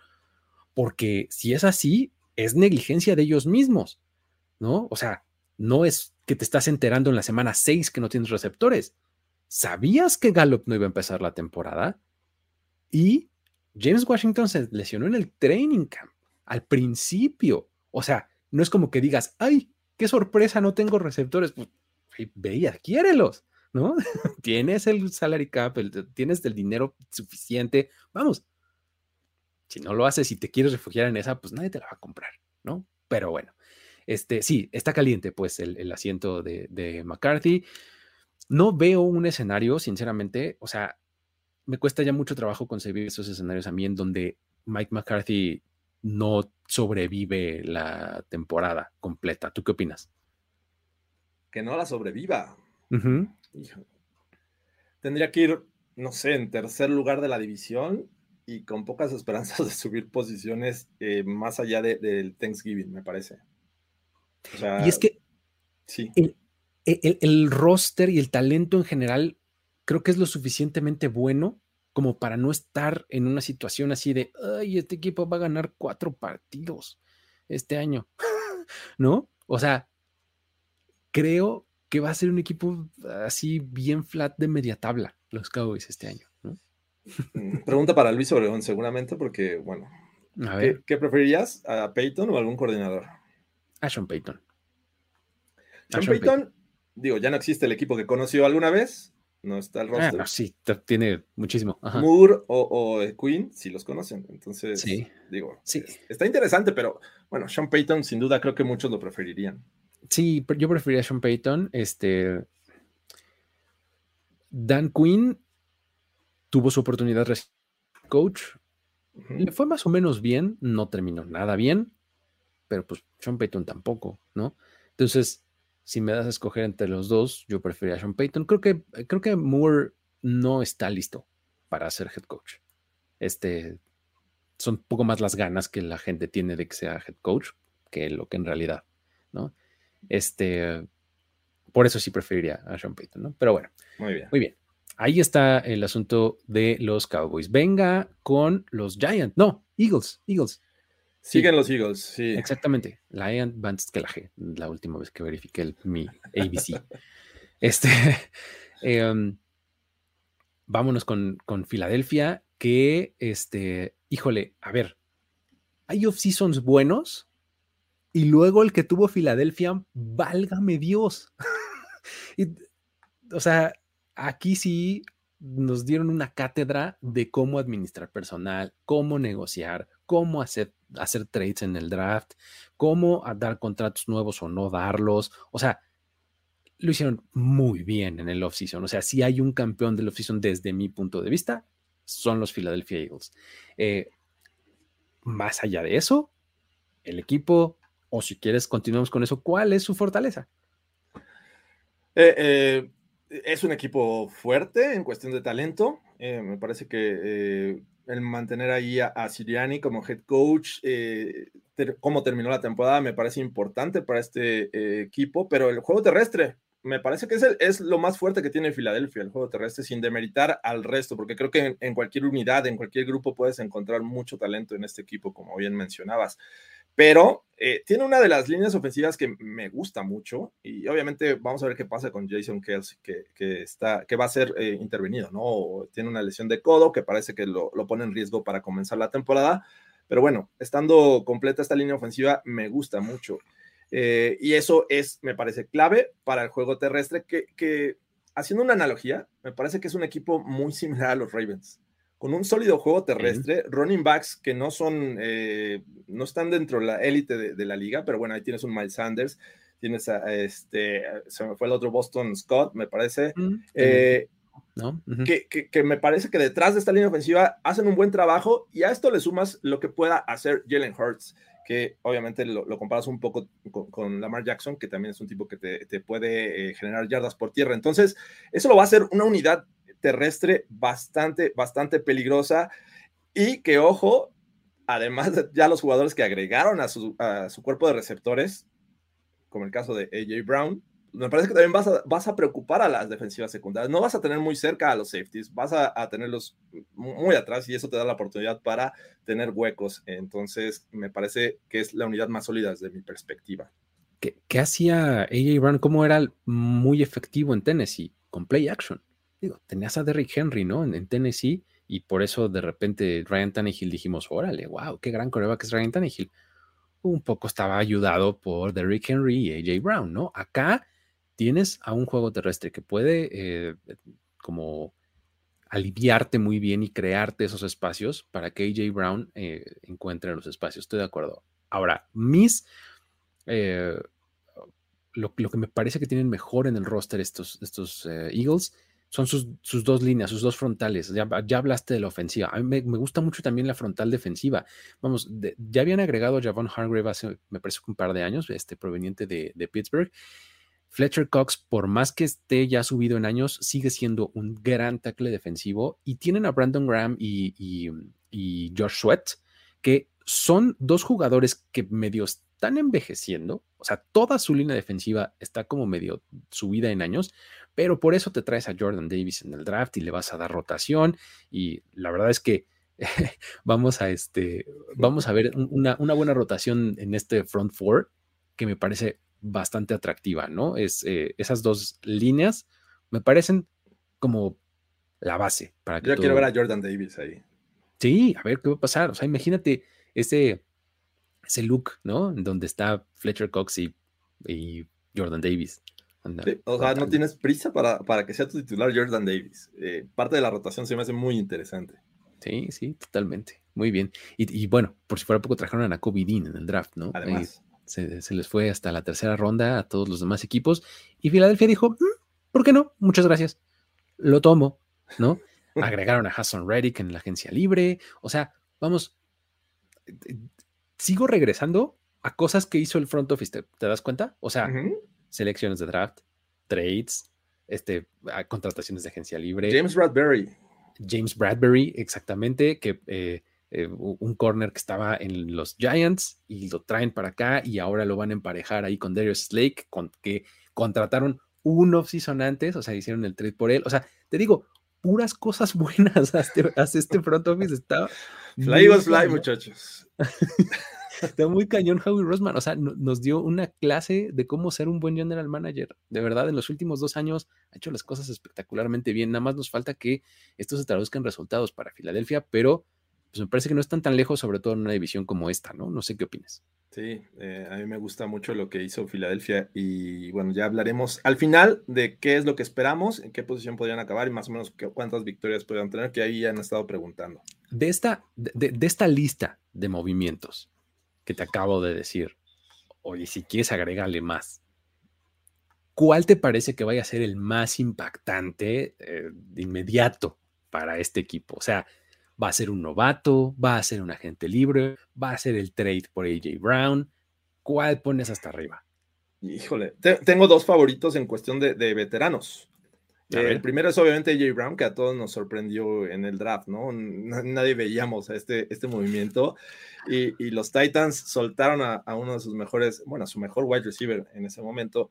porque si es así, es negligencia de ellos mismos, ¿no? O sea, no es que te estás enterando en la semana 6 que no tienes receptores. ¿Sabías que Gallup no iba a empezar la temporada? Y James Washington se lesionó en el training camp al principio. O sea, no es como que digas, ay, qué sorpresa, no tengo receptores. Pues, ve y adquiérelos, ¿no? tienes el salary cap, tienes el dinero suficiente. Vamos. Si no lo haces y te quieres refugiar en esa, pues nadie te la va a comprar, ¿no? Pero bueno, este, sí, está caliente, pues, el, asiento de, de McCarthy. No veo un escenario, sinceramente, o sea, me cuesta ya mucho trabajo concebir esos escenarios a mí en donde Mike McCarthy no sobrevive la temporada completa. ¿Tú qué opinas? Que no la sobreviva. Tendría que ir, no sé, en tercer lugar de la división y con pocas esperanzas de subir posiciones eh, más allá del Thanksgiving, me parece. y es que sí. el roster y el talento en general creo que es lo suficientemente bueno como para no estar en una situación así de, ay, este equipo va a ganar cuatro partidos este año, ¿no? O sea, creo que va a ser un equipo así bien flat de media tabla, los Cowboys este año. Mm, pregunta para Luis Obregón, seguramente, porque, bueno, ¿qué, preferirías? ¿A Peyton o algún coordinador? A Sean Payton. Sean, Payton, digo, ya no existe el equipo que conoció alguna vez, no está el ah, roster. sí, tiene muchísimo. Moore o, Queen, si los conocen. Entonces, digo, sí. está interesante, pero bueno, Sean Payton, sin duda, creo que muchos lo preferirían. Sí, yo preferiría a Sean Payton. Este. Dan Quinn tuvo su oportunidad de coach. Le fue más o menos bien, no terminó nada bien, pero pues Sean Payton tampoco, ¿no? Entonces, si me das a escoger entre los dos, yo preferiría a Sean Payton. Creo que, creo que Moore no está listo para ser head coach. Este, son un poco más las ganas que la gente tiene de que sea head coach que lo que en realidad, ¿no? Este, por eso sí preferiría a Sean Payton, ¿no? Pero bueno, muy bien. Muy bien. Ahí está el asunto de los Cowboys. Venga con los Giants. No, Eagles, Eagles. Siguen los Eagles, sí. Exactamente. Lion Van G, la última vez que verifiqué mi ABC. este, em, vámonos con, con, Filadelfia, que, este, híjole, a ver, hay off-seasons buenos y luego el que tuvo Filadelfia, válgame Dios. o sea, aquí sí nos dieron una cátedra de cómo administrar personal, cómo negociar, cómo hacer, hacer trades en el draft, cómo dar contratos nuevos o no darlos. O sea, lo hicieron muy bien en el offseason. O sea, si hay un campeón del offseason desde mi punto de vista, son los Philadelphia Eagles. Eh, más allá de eso, el equipo, o si quieres, continuamos con eso, ¿cuál es su fortaleza? Eh, eh, es un equipo fuerte en cuestión de talento. Eh, me parece que eh, el mantener ahí a, Siriani como head coach, eh, cómo terminó la temporada, me parece importante para este equipo, pero el juego terrestre me parece que es, es lo más fuerte que tiene Filadelfia, el juego terrestre, sin demeritar al resto, porque creo que en cualquier unidad, en cualquier grupo puedes encontrar mucho talento en este equipo, como bien mencionabas pero eh, tiene una de las líneas ofensivas que me gusta mucho y obviamente vamos a ver qué pasa con Jason Kelsey, que, está, que va a ser eh, intervenido, ¿no? Tiene una lesión de codo que parece que lo, pone en riesgo para comenzar la temporada, pero bueno, estando completa esta línea ofensiva, me gusta mucho. Eh, y eso es, me parece, clave para el juego terrestre, que, que haciendo una analogía, me parece que es un equipo muy similar a los Ravens con un sólido juego terrestre, running backs que no son, eh, no están dentro de la élite de, la liga, pero bueno, ahí tienes un Miles Sanders, tienes a este, se me fue el otro Boston Scott, me parece, eh, ¿no? que, que, me parece que detrás de esta línea ofensiva hacen un buen trabajo y a esto le sumas lo que pueda hacer Jalen Hurts, que obviamente lo, comparas un poco con, Lamar Jackson, que también es un tipo que te, te puede eh, generar yardas por tierra. Entonces, eso lo va a hacer una unidad terrestre bastante, bastante peligrosa y que, ojo, además de ya los jugadores que agregaron a su, cuerpo de receptores, como el caso de AJ Brown, me parece que también vas a, vas a preocupar a las defensivas secundarias. No vas a tener muy cerca a los safeties, vas a, tenerlos muy atrás y eso te da la oportunidad para tener huecos. Entonces, me parece que es la unidad más sólida desde mi perspectiva. ¿Qué, qué hacía AJ Brown? ¿Cómo era muy efectivo en Tennessee? Con play action digo, tenías a Derrick Henry, ¿no? En, Tennessee, y por eso de repente Ryan Tannehill dijimos, órale, wow, qué gran coreback es Ryan Tannehill. Un poco estaba ayudado por Derrick Henry y AJ Brown, ¿no? Acá tienes a un juego terrestre que puede eh, como aliviarte muy bien y crearte esos espacios para que AJ Brown eh, encuentre los espacios. Estoy de acuerdo. Ahora, mis... Eh, lo, que me parece que tienen mejor en el roster estos, estos Eagles son sus, dos líneas, sus dos frontales. Ya, hablaste de la ofensiva. A mí me, gusta mucho también la frontal defensiva. Vamos, ya habían agregado a Javon Hargrave hace, me parece, un par de años, este, proveniente de, Pittsburgh. Fletcher Cox, por más que esté ya subido en años, sigue siendo un gran tackle defensivo. Y tienen a Brandon Graham y, y, y Josh Sweat, que son dos jugadores que medio están envejeciendo. O sea, toda su línea defensiva está como medio subida en años, pero por eso te traes a Jordan Davis en el draft y le vas a dar rotación. Y la verdad es que vamos a este, vamos a ver una, buena rotación en este front four que me parece bastante atractiva, ¿no? Es, eh, esas dos líneas me parecen como la base para que. Yo quiero ver a Jordan Davis ahí. Sí, a ver qué va a pasar. O sea, imagínate ese, ese look, ¿no? Donde está Fletcher Cox y, y Jordan Davis o sea, no tienes prisa para, para, que sea tu titular Jordan Davis. Eh, parte de la rotación se me hace muy interesante. Sí, sí, totalmente. Muy bien. Y, bueno, por si fuera poco, trajeron a Kobe Dean en el draft, ¿no? Además. Se, les fue hasta la tercera ronda a todos los demás equipos. Y Filadelfia dijo, mm, ¿por qué no? Muchas gracias. Lo tomo, ¿no? Agregaron a Hassan Reddick en la agencia libre. O sea, vamos, eh, sigo regresando a cosas que hizo el front office, ¿te, das cuenta? O sea, selecciones de draft, trades, este, contrataciones de agencia libre. James Bradbury. James Bradbury, exactamente, que eh, eh, un corner que estaba en los Giants y lo traen para acá y ahora lo van a emparejar ahí con Darius Slake, con, que contrataron un off-season antes, o sea, hicieron el trade por él. O sea, te digo, puras cosas buenas hace, este front office. Está fly was fly, muchachos. Está muy cañón Howie Rosman. O sea, nos dio una clase de cómo ser un buen general manager. De verdad, en los últimos dos años ha hecho las cosas espectacularmente bien. Nada más nos falta que esto se traduzca en resultados para Filadelfia, pero pues me parece que no están tan lejos, sobre todo en una división como esta, ¿no? No sé qué opinas. Sí, eh, a mí me gusta mucho lo que hizo Filadelfia y bueno, ya hablaremos al final de qué es lo que esperamos, en qué posición podrían acabar y más o menos cuántas victorias podrían tener, que ahí han estado preguntando. De esta, de esta lista de movimientos, que te acabo de decir, oye, si quieres agregarle más, ¿cuál te parece que vaya a ser el más impactante eh, de inmediato para este equipo? O sea, ¿va a ser un novato? ¿Va a ser un agente libre? ¿Va a ser el trade por AJ Brown? ¿Cuál pones hasta arriba? Híjole, tengo dos favoritos en cuestión de veteranos el primero es obviamente Jay Brown, que a todos nos sorprendió en el draft, ¿no? Nadie veíamos a este, este movimiento. Y, los Titans soltaron a, uno de sus mejores, bueno, a su mejor wide receiver en ese momento.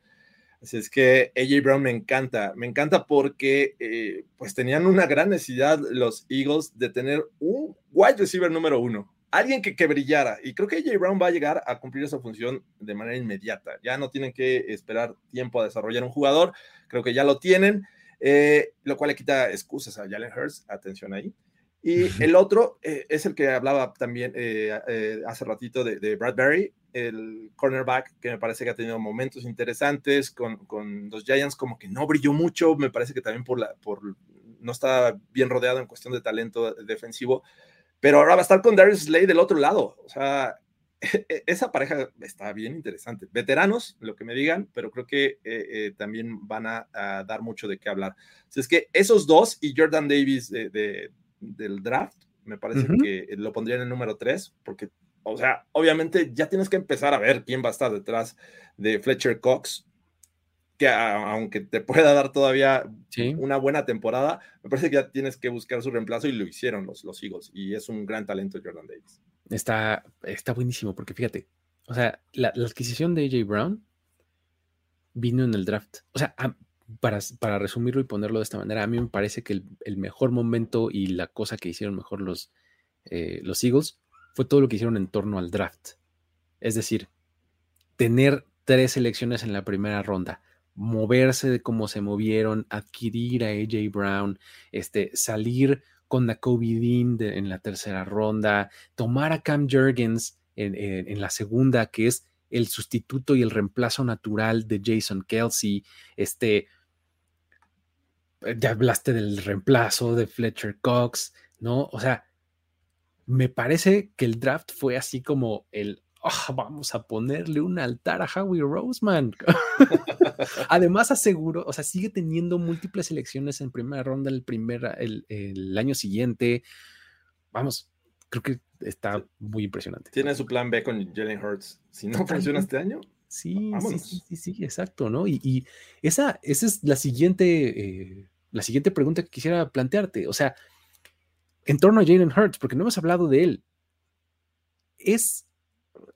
Así es que AJ Brown me encanta, me encanta porque eh, pues tenían una gran necesidad los Eagles de tener un wide receiver número uno, alguien que, que brillara. Y creo que AJ Brown va a llegar a cumplir esa función de manera inmediata. Ya no tienen que esperar tiempo a desarrollar un jugador, creo que ya lo tienen. Eh, lo cual le quita excusas a Jalen Hurts, atención ahí. Y el otro eh, es el que hablaba también eh, hace ratito de, Bradbury, el cornerback, que me parece que ha tenido momentos interesantes con, con, los Giants, como que no brilló mucho, me parece que también por, la, por no está bien rodeado en cuestión de talento defensivo, pero ahora va a estar con Darius Slade del otro lado. O sea, e, esa pareja está bien interesante. Veteranos, lo que me digan, pero creo que eh, eh, también van a, dar mucho de qué hablar. Si es que esos dos y Jordan Davis de, del draft, me parece que lo pondría en el número tres, porque, o sea, obviamente ya tienes que empezar a ver quién va a estar detrás de Fletcher Cox, que aunque te pueda dar todavía una buena temporada, me parece que ya tienes que buscar su reemplazo y lo hicieron los, los Eagles. Y es un gran talento Jordan Davis. Está, está buenísimo, porque fíjate, o sea, la, adquisición de AJ Brown vino en el draft. O sea, para, para, resumirlo y ponerlo de esta manera, a mí me parece que el, mejor momento y la cosa que hicieron mejor los, eh, los Eagles fue todo lo que hicieron en torno al draft. Es decir, tener tres selecciones en la primera ronda, moverse de se movieron, adquirir a AJ Brown, este, salir con Nakobe Dean en la tercera ronda, tomar a Cam Jurgens en, la segunda, que es el sustituto y el reemplazo natural de Jason Kelsey, este, ya hablaste del reemplazo de Fletcher Cox, ¿no? O sea, me parece que el draft fue así como el, ah, vamos a ponerle un altar a Howie Roseman. Además, aseguro, o sea, sigue teniendo múltiples selecciones en primera ronda el, primer, el, año siguiente. Vamos, creo que está muy impresionante. Tiene su plan B con Jalen Hurts. Si no funciona este año, Sí, sí, sí, sí, exacto, ¿no? Y, esa, esa es la siguiente, eh, la siguiente pregunta que quisiera plantearte. O sea, en torno a Jalen Hurts, porque no hemos hablado de él. Es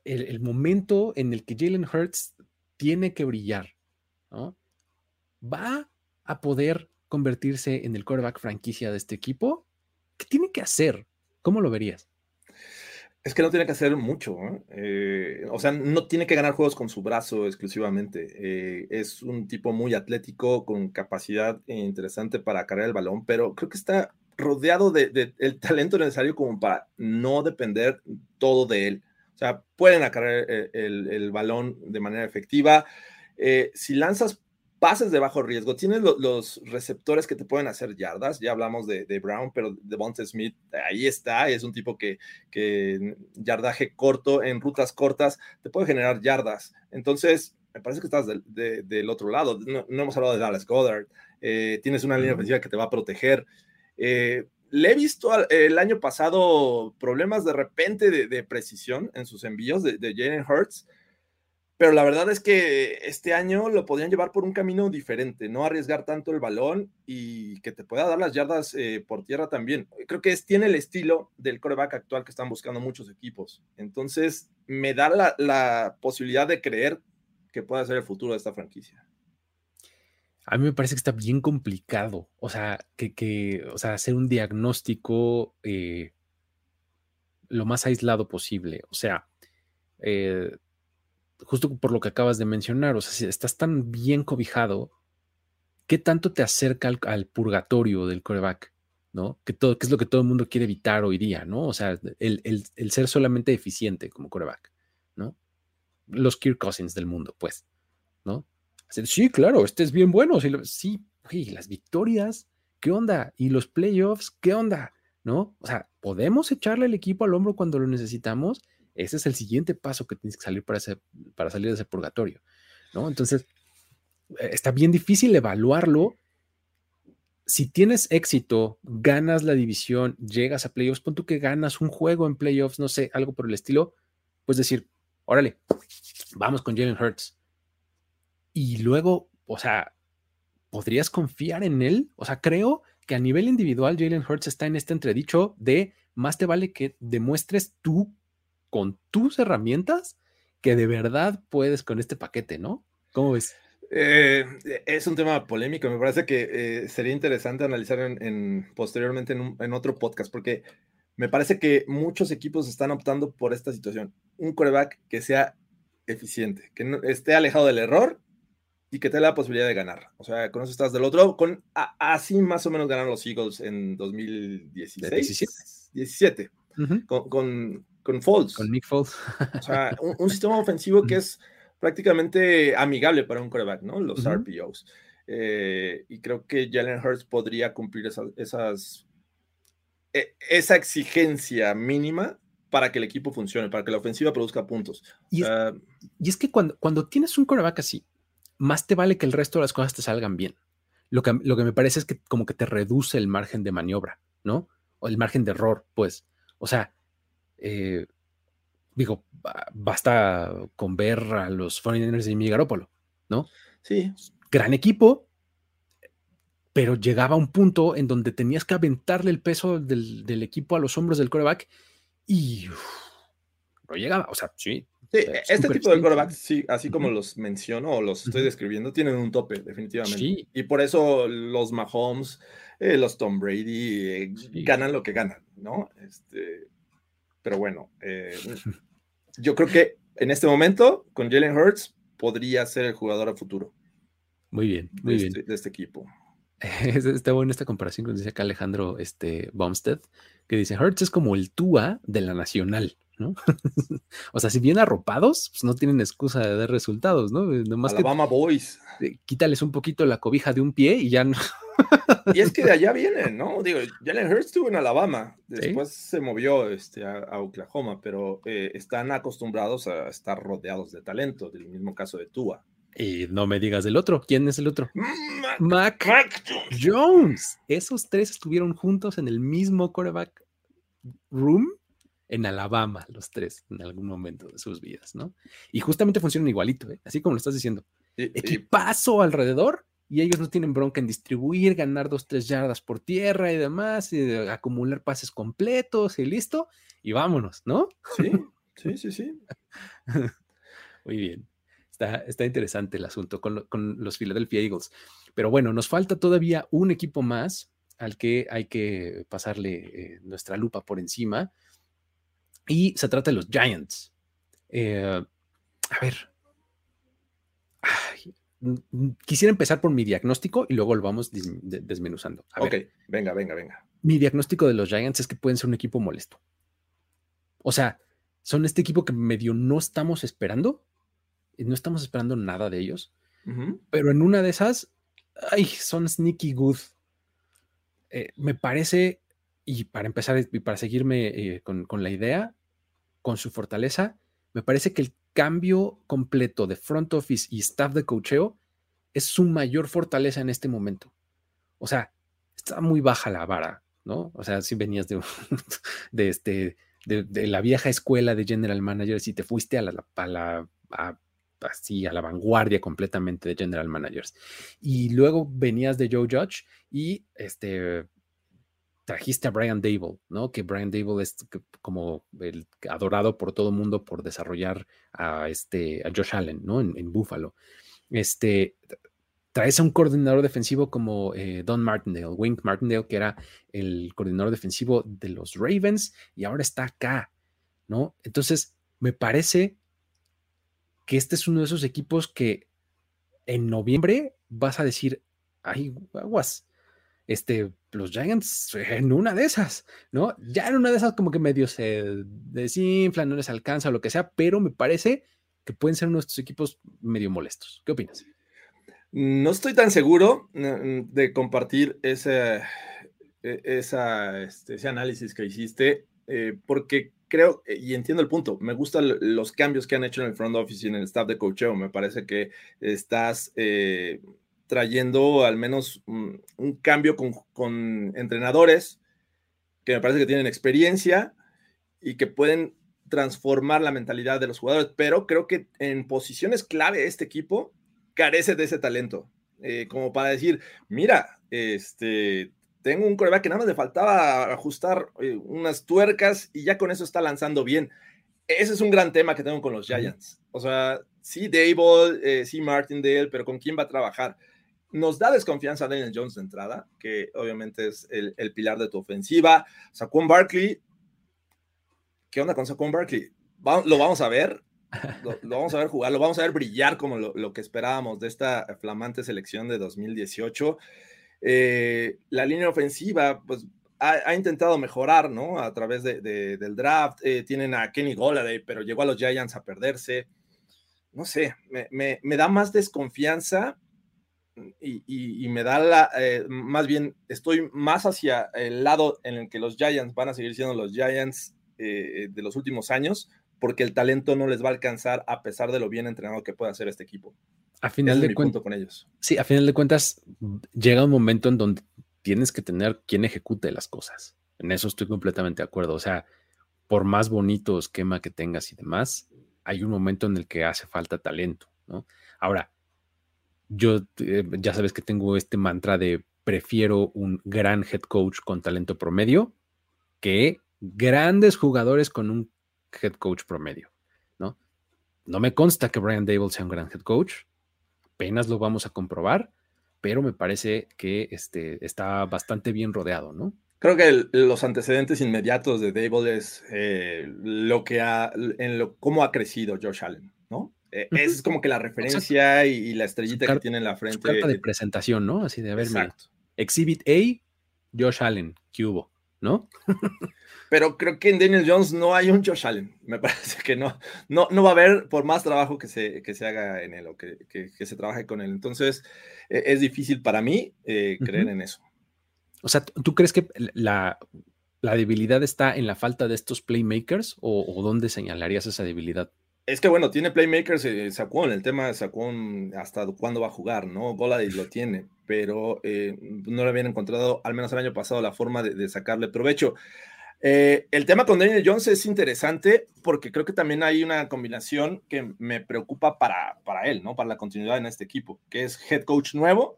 el, momento en el que Jalen Hurts tiene que brillar, ¿no? ¿Va a poder convertirse en el quarterback franquicia de este equipo? ¿Qué tiene que hacer? ¿Cómo lo verías? Es que no tiene que hacer mucho, eh, o sea, no tiene que ganar juegos con su brazo exclusivamente. Eh, es un tipo muy atlético, con capacidad interesante para cargar el balón, pero creo que está rodeado del de, talento necesario como para no depender todo de él. O sea, pueden acarrear eh, el, balón de manera efectiva. Eh, si lanzas pases de bajo riesgo, tienes los receptores que te pueden hacer yardas. Ya hablamos de, Brown, pero de Bonte Smith ahí está. Es un tipo que, que yardaje corto en rutas cortas te puede generar yardas. Entonces, me parece que estás del, otro lado. No, hemos hablado de Dallas Goddard. Eh, tienes una línea ofensiva que te va a proteger. Eh, le he visto el año pasado problemas de repente de, precisión en sus envíos de, de Jalen Hurts, pero la verdad es que este año lo podían llevar por un camino diferente, no arriesgar tanto el balón y que te pueda dar las yardas eh, por tierra también. Creo que es, tiene el estilo del coreback actual que están buscando muchos equipos. Entonces, me da la, la posibilidad de creer que pueda ser el futuro de esta franquicia. A mí me parece que está bien complicado. O sea, que, o sea, hacer un diagnóstico eh, lo más aislado posible. O sea, eh, justo por lo que acabas de mencionar, o sea, si estás tan bien cobijado, ¿qué tanto te acerca al, purgatorio del coreback? ¿No? Que, todo, que es lo que todo el mundo quiere evitar hoy día, ¿no? O sea, el, el ser solamente eficiente como coreback, ¿no? Los Kirk Cousins del mundo, pues, ¿no? Sí, claro, este es bien bueno. Sí, sí las victorias, ¿qué onda? Y los playoffs, ¿qué onda? ¿No? O sea, ¿podemos echarle el equipo al hombro cuando lo necesitamos? Ese es el siguiente paso que tienes que salir para, para salir de ese purgatorio, ¿no? Entonces, eh, está bien difícil evaluarlo. Si tienes éxito, ganas la división, llegas a playoffs, pon tú que ganas un juego en playoffs, no sé, algo por el estilo, pues decir, órale, vamos con Jalen Hurts y luego, o sea, ¿podrías confiar en él? O sea, creo que a nivel individual Jalen Hurts está en este entredicho de más te vale que demuestres tú con tus herramientas que de verdad puedes con este paquete, ¿no? ¿Cómo ves? Eh, es un tema polémico, me parece que eh, sería interesante analizar en, posteriormente en, en, otro podcast, porque me parece que muchos equipos están optando por esta situación. Un coreback que sea eficiente, que no, esté alejado del error y que te da la posibilidad de ganar. O sea, con eso estás del otro. Con, así más o menos ganaron los Eagles en 2016. 17. 17 con, con, con Foles. Con Nick Foles. o sea, un, sistema ofensivo que es prácticamente amigable para un quarterback, ¿no? Los RPOs. eh, y creo que Jalen Hurts podría cumplir esas, e, esa exigencia mínima para que el equipo funcione, para que la ofensiva produzca puntos. Y es, que cuando, cuando tienes un coreback así, más te vale que el resto de las cosas te salgan bien. Lo que, lo que me parece es que como que te reduce el margen de maniobra, ¿no? O el margen de error, pues. O sea, eh, digo, basta con ver a los 49ers de Jimmy Garoppolo, ¿no? Sí. Gran equipo, pero llegaba un punto en donde tenías que aventarle el peso del, equipo a los hombros del coreback y no llegaba. O sea, sí. este tipo de coreback, sí, así como los menciono o los estoy describiendo, tienen un tope, definitivamente. Y por eso los Mahomes, eh, los Tom Brady eh, ganan lo que ganan, ¿no? Este, pero bueno, eh, yo creo que en este momento, con Jalen Hurts, podría ser el jugador a futuro. Muy bien, muy de bien. Este, de este equipo. Está bueno esta comparación que dice acá Alejandro este, Bumstead, que dice, Hurts es como el Tua de la Nacional, ¿no? o sea, si bien arropados, pues no tienen excusa de dar resultados, ¿no? Nomás Alabama Boys. Quítales un poquito la cobija de un pie y ya no. Y es que de allá vienen, ¿no? Digo, Jalen Hurts estuvo en Alabama, después se movió este, a, Oklahoma, pero eh, están acostumbrados a estar rodeados de talento, del mismo caso de Tua. Y no me digas del otro. ¿Quién es el otro? Mac, Jones. Esos tres estuvieron juntos en el mismo quarterback room en Alabama, los tres, en algún momento de sus vidas, ¿no? Y justamente funcionan igualito, ¿eh? así como lo estás diciendo. Equipazo alrededor y ellos no tienen bronca en distribuir, ganar dos, tres yardas por tierra y demás, y acumular pases completos y listo, y vámonos, ¿no? Sí, sí, sí, sí. Muy bien. Está, interesante el asunto con, los Philadelphia Eagles. Pero bueno, nos falta todavía un equipo más al que hay que pasarle eh, nuestra lupa por encima. Y se trata de los Giants. Eh, a ver. Quisiera empezar por mi diagnóstico y luego lo vamos desmenuzando. ok, venga, venga, venga. Mi diagnóstico de los Giants es que pueden ser un equipo molesto. O sea, son este equipo que medio no estamos esperando, no estamos esperando nada de ellos, pero en una de esas, ay, son sneaky good. Eh, me parece, y para empezar y para seguirme eh, con, la idea, con su fortaleza, me parece que el cambio completo de front office y staff de cocheo es su mayor fortaleza en este momento. O sea, está muy baja la vara, ¿no? O sea, si venías de, este, de, la vieja escuela de general managers y te fuiste a la, a la así a la vanguardia completamente de general managers. Y luego venías de Joe Judge y este trajiste a Brian Dable, ¿no? Que Brian Dable es como el adorado por todo el mundo por desarrollar a este Josh Allen, ¿no? En, Buffalo. Este traes a un coordinador defensivo como eh, Don Martindale, Wink Martindale, que era el coordinador defensivo de los Ravens y ahora está acá, ¿no? Entonces, me parece que este es uno de esos equipos que en noviembre vas a decir, ay, aguas, este, los Giants en una de esas, ¿no? Ya en una de esas como que medio se desinflan, no les alcanza o lo que sea, pero me parece que pueden ser estos equipos medio molestos. ¿Qué opinas? No estoy tan seguro mm, de compartir ese, e, este, ese análisis que hiciste, eh, porque creo, eh, y entiendo el punto, me gustan los cambios que han hecho en el front office y en el staff de coaching. Me parece que estás eh, trayendo al menos un, cambio con, entrenadores que me parece que tienen experiencia y que pueden transformar la mentalidad de los jugadores, pero creo que en posiciones clave este equipo carece de ese talento, eh, como para decir, mira, este, tengo un coreback que nada más le faltaba ajustar eh, unas tuercas y ya con eso está lanzando bien. Ese es un gran tema que tengo con los Giants. O sea, sí Dable, eh, sí Martindale, pero ¿con quién va a trabajar? Nos da desconfianza Daniel Jones de entrada, que obviamente es el, pilar de tu ofensiva. Saquon Barkley, ¿qué onda con Saquon Barkley? lo vamos a ver, lo, vamos a ver jugar, lo vamos a ver brillar como lo, lo que esperábamos de esta flamante selección de 2018. Eh, la línea ofensiva, pues ha, intentado mejorar, ¿no? A través del draft. Eh, tienen a Kenny Golladay, pero llegó a los Giants a perderse. No sé, me, da más desconfianza y, me da la, eh, más bien, estoy más hacia el lado en el que los Giants van a seguir siendo los Giants eh, de los últimos años, porque el talento no les va a alcanzar a pesar de lo bien entrenado que puede hacer este equipo. A final de cuentas, con ellos. Sí, a final de cuentas, llega un momento en donde tienes que tener quien ejecute las cosas. En eso estoy completamente de acuerdo. O sea, por más bonito esquema que tengas y demás, hay un momento en el que hace falta talento, ¿no? Ahora, yo eh, ya sabes que tengo este mantra de prefiero un gran head coach con talento promedio que grandes jugadores con un head coach promedio, ¿no? No me consta que Brian Dable sea un gran head coach, apenas lo vamos a comprobar, pero me parece que este, está bastante bien rodeado, ¿no? Creo que los antecedentes inmediatos de Dable es eh, lo que ha, en lo, cómo ha crecido Josh Allen, ¿no? Eh, es como que la referencia y, la estrellita que tiene en la frente. carta de presentación, ¿no? Así de, a ver, Exhibit A, Josh Allen, ¿qué hubo? ¿No? Pero creo que en Daniel Jones no hay un Josh Allen. Me parece que no, no, no va a haber, por más trabajo que se, que se haga en él o que, que, se trabaje con él. Entonces, e, es difícil para mí eh, creer en eso. O sea, ¿tú crees que la, la, debilidad está en la falta de estos playmakers o, o dónde señalarías esa debilidad? Es que bueno, tiene playmakers eh, Saquon, el tema de Saquon hasta cuándo va a jugar, ¿no? Golady lo tiene, pero eh, no le habían encontrado, al menos el año pasado, la forma de, sacarle provecho. Eh, el tema con Daniel Jones es interesante porque creo que también hay una combinación que me preocupa para, para él, ¿no? Para la continuidad en este equipo, que es head coach nuevo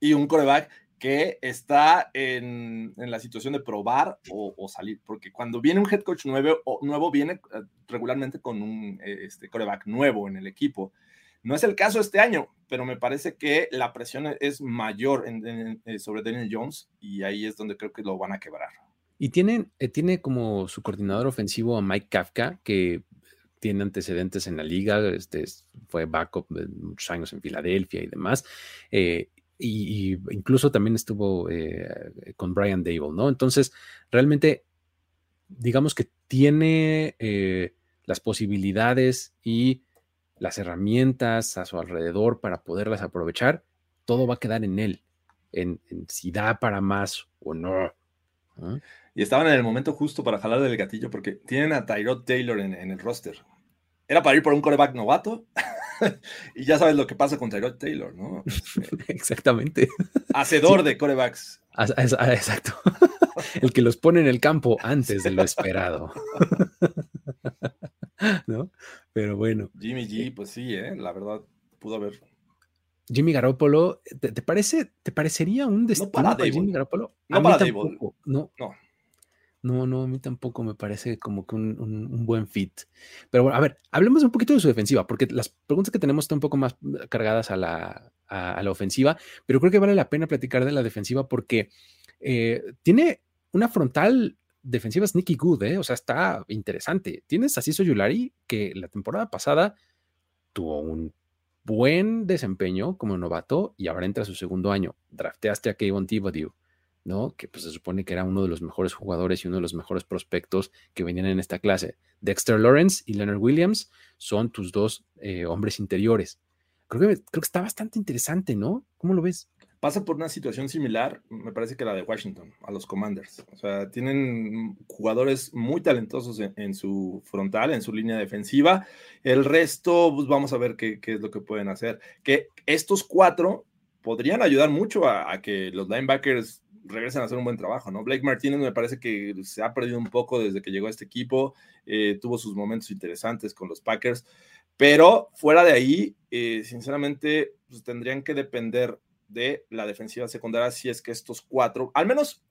y un coreback que está en, la situación de probar o, salir, porque cuando viene un head coach nuevo, nuevo viene eh, regularmente con un eh, este, coreback nuevo en el equipo. No es el caso este año, pero me parece que la presión es mayor eh, sobre Daniel Jones y ahí es donde creo que lo van a quebrar. Y tiene, tiene como su coordinador ofensivo a Mike Kafka, que tiene antecedentes en la liga, este, fue backup muchos años en Filadelfia y demás y, incluso también estuvo eh, con Brian Dable, ¿no? Entonces, realmente, digamos que tiene eh, las posibilidades y las herramientas a su alrededor para poderlas aprovechar, todo va a quedar en él, en, si da para más o no. Y estaban en el momento justo para jalar del gatillo porque tienen a Tyrod Taylor en, en el roster. Era para ir por un coreback novato y ya sabes lo que pasa con Tyrod Taylor, ¿no? Exactamente. Hacedor de corebacks. Exacto. El que los pone en el campo antes de lo esperado. ¿No? Pero bueno. Jimmy G, eh, pues sí, ¿eh? la verdad, pudo haber. Jimmy Garoppolo, ¿te, parece, te parecería un destino no para, Jimmy Garoppolo? No para tampoco, no. no. No, no, a mí tampoco me parece como que un, buen fit. Pero bueno, a ver, hablemos un poquito de su defensiva, porque las preguntas que tenemos están un poco más mm, cargadas a la, a, la ofensiva, pero creo que vale la pena platicar de la defensiva porque eh, tiene una frontal defensiva sneaky good, ¿eh? o sea, está interesante. Tienes a Ciso Yulari, que la temporada pasada tuvo un buen desempeño como novato y ahora entra a su segundo año. Drafteaste a Kayvon Thibodeau ¿no? Que pues se supone que era uno de los mejores jugadores y uno de los mejores prospectos que venían en esta clase. Dexter Lawrence y Leonard Williams son tus dos eh, hombres interiores. Creo que, creo que está bastante interesante, ¿no? ¿Cómo lo ves? Pasa por una situación similar, me parece que la de Washington, a los Commanders. O sea, tienen jugadores muy talentosos en, su frontal, en su línea defensiva. El resto, pues vamos a ver qué, es lo que pueden hacer. Que estos cuatro podrían ayudar mucho a que los linebackers regresen a hacer un buen trabajo, ¿no? Blake Martínez me parece que se ha perdido un poco desde que llegó a este equipo, eh, tuvo sus momentos interesantes con los Packers, pero fuera de ahí, eh, sinceramente, pues, tendrían que depender de la defensiva secundaria si es que estos cuatro, al menos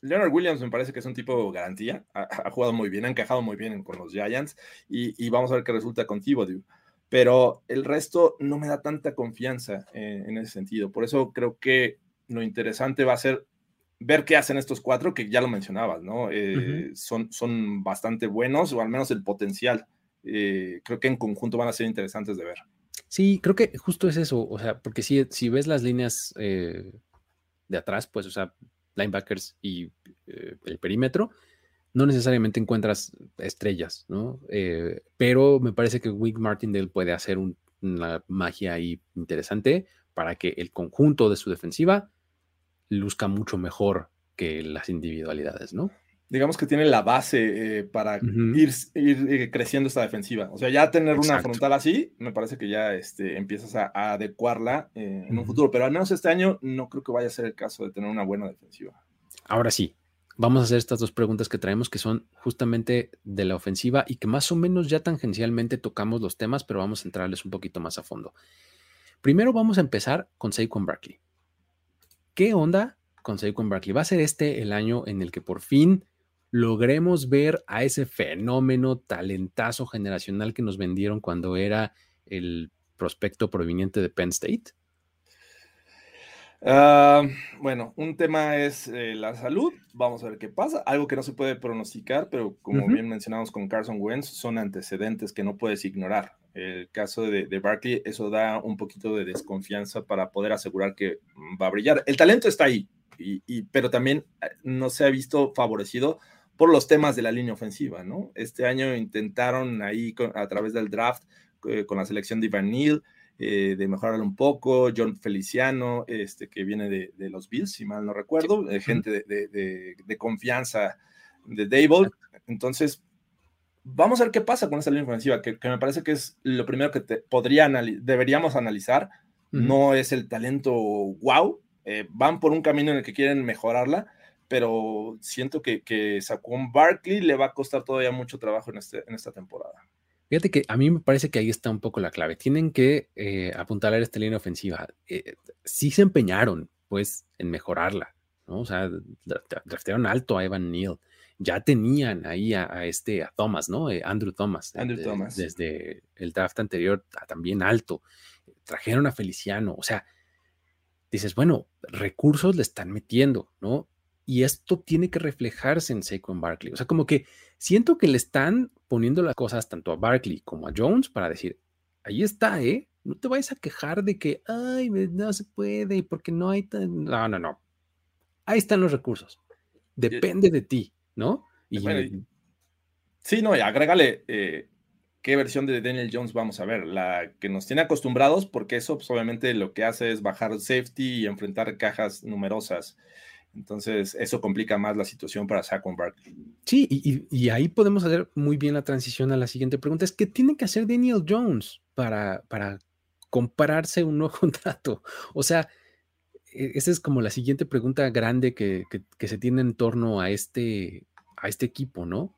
Leonard Williams me parece que es un tipo garantía, ha, jugado muy bien, ha encajado muy bien con los Giants y, vamos a ver qué resulta con Thibodeau. Pero el resto no me da tanta confianza eh, en ese sentido. Por eso creo que lo interesante va a ser ver qué hacen estos cuatro, que ya lo mencionabas, ¿no? Eh, son, son bastante buenos, o al menos el potencial. Eh, creo que en conjunto van a ser interesantes de ver. Sí, creo que justo es eso, o sea, porque si, si ves las líneas eh, de atrás, pues, o sea, linebackers y el perímetro, no necesariamente encuentras estrellas, ¿no? pero me parece que Wick Martindale puede hacer una magia ahí interesante para que el conjunto de su defensiva luzca mucho mejor que las individualidades, ¿no? digamos que tiene la base eh, para ir, ir, eh, creciendo esta defensiva. O sea, ya tener una frontal así, me parece que ya este, empiezas a, adecuarla eh, en un futuro, pero al menos este año no creo que vaya a ser el caso de tener una buena defensiva. Ahora sí, vamos a hacer estas dos preguntas que traemos que son justamente de la ofensiva y que más o menos ya tangencialmente tocamos los temas, pero vamos a entrarles un poquito más a fondo. Primero vamos a empezar con Saquon Barkley. ¿Qué onda con Saquon Barkley? Va a ser este el año en el que por fin logremos ver a ese fenómeno talentazo generacional que nos vendieron cuando era el prospecto proveniente de Penn State? Ah, bueno, un tema es eh, la salud. Vamos a ver qué pasa. Algo que no se puede pronosticar, pero como bien mencionamos con Carson Wentz, son antecedentes que no puedes ignorar. El caso de, de, Barkley, eso da un poquito de desconfianza para poder asegurar que va a brillar. El talento está ahí, y, pero también eh, no se ha visto favorecido por los temas de la línea ofensiva, ¿no? Este año intentaron ahí a través del draft eh, con la selección de Ivan Neal eh, de mejorarlo un poco, John Feliciano, este, que viene de, los Bills, si mal no recuerdo, eh, gente de, confianza de Dable. Entonces, vamos a ver qué pasa con esta línea ofensiva, que, me parece que es lo primero que te podría deberíamos analizar. No es el talento wow, van por un camino en el que quieren mejorarla, pero siento que, que un Barkley le va a costar todavía mucho trabajo en, este, en esta temporada. Fíjate que a mí me parece que ahí está un poco la clave. Tienen que eh, apuntar a esta línea ofensiva. Eh, sí se empeñaron, pues, en mejorarla, ¿no? O sea, draftearon alto a Evan Neal. Ya tenían ahí a, este, a Thomas, ¿no? Eh, Andrew Thomas. Andrew Thomas. Desde el draft anterior, también alto. Trajeron a Feliciano. O sea, dices, bueno, recursos le están metiendo, ¿no? y esto tiene que reflejarse en Saquon Barkley. O sea, como que siento que le están poniendo las cosas tanto a Barkley como a Jones para decir, ahí está, ¿eh? No te vayas a quejar de que, ay, no se puede y porque no hay tan... No, no, no. Ahí están los recursos. Depende de ti, ¿no? Y, sí, no, y agrégale eh, qué versión de Daniel Jones vamos a ver. La que nos tiene acostumbrados, porque eso pues, obviamente lo que hace es bajar safety y enfrentar cajas numerosas. Entonces, eso complica más la situación para Saquon Barkley. Sí, y, ahí podemos hacer muy bien la transición a la siguiente pregunta. Es, ¿qué tiene que hacer Daniel Jones para, para compararse un nuevo contrato? O sea, esa es como la siguiente pregunta grande que, se tiene en torno a este, a este equipo, ¿no?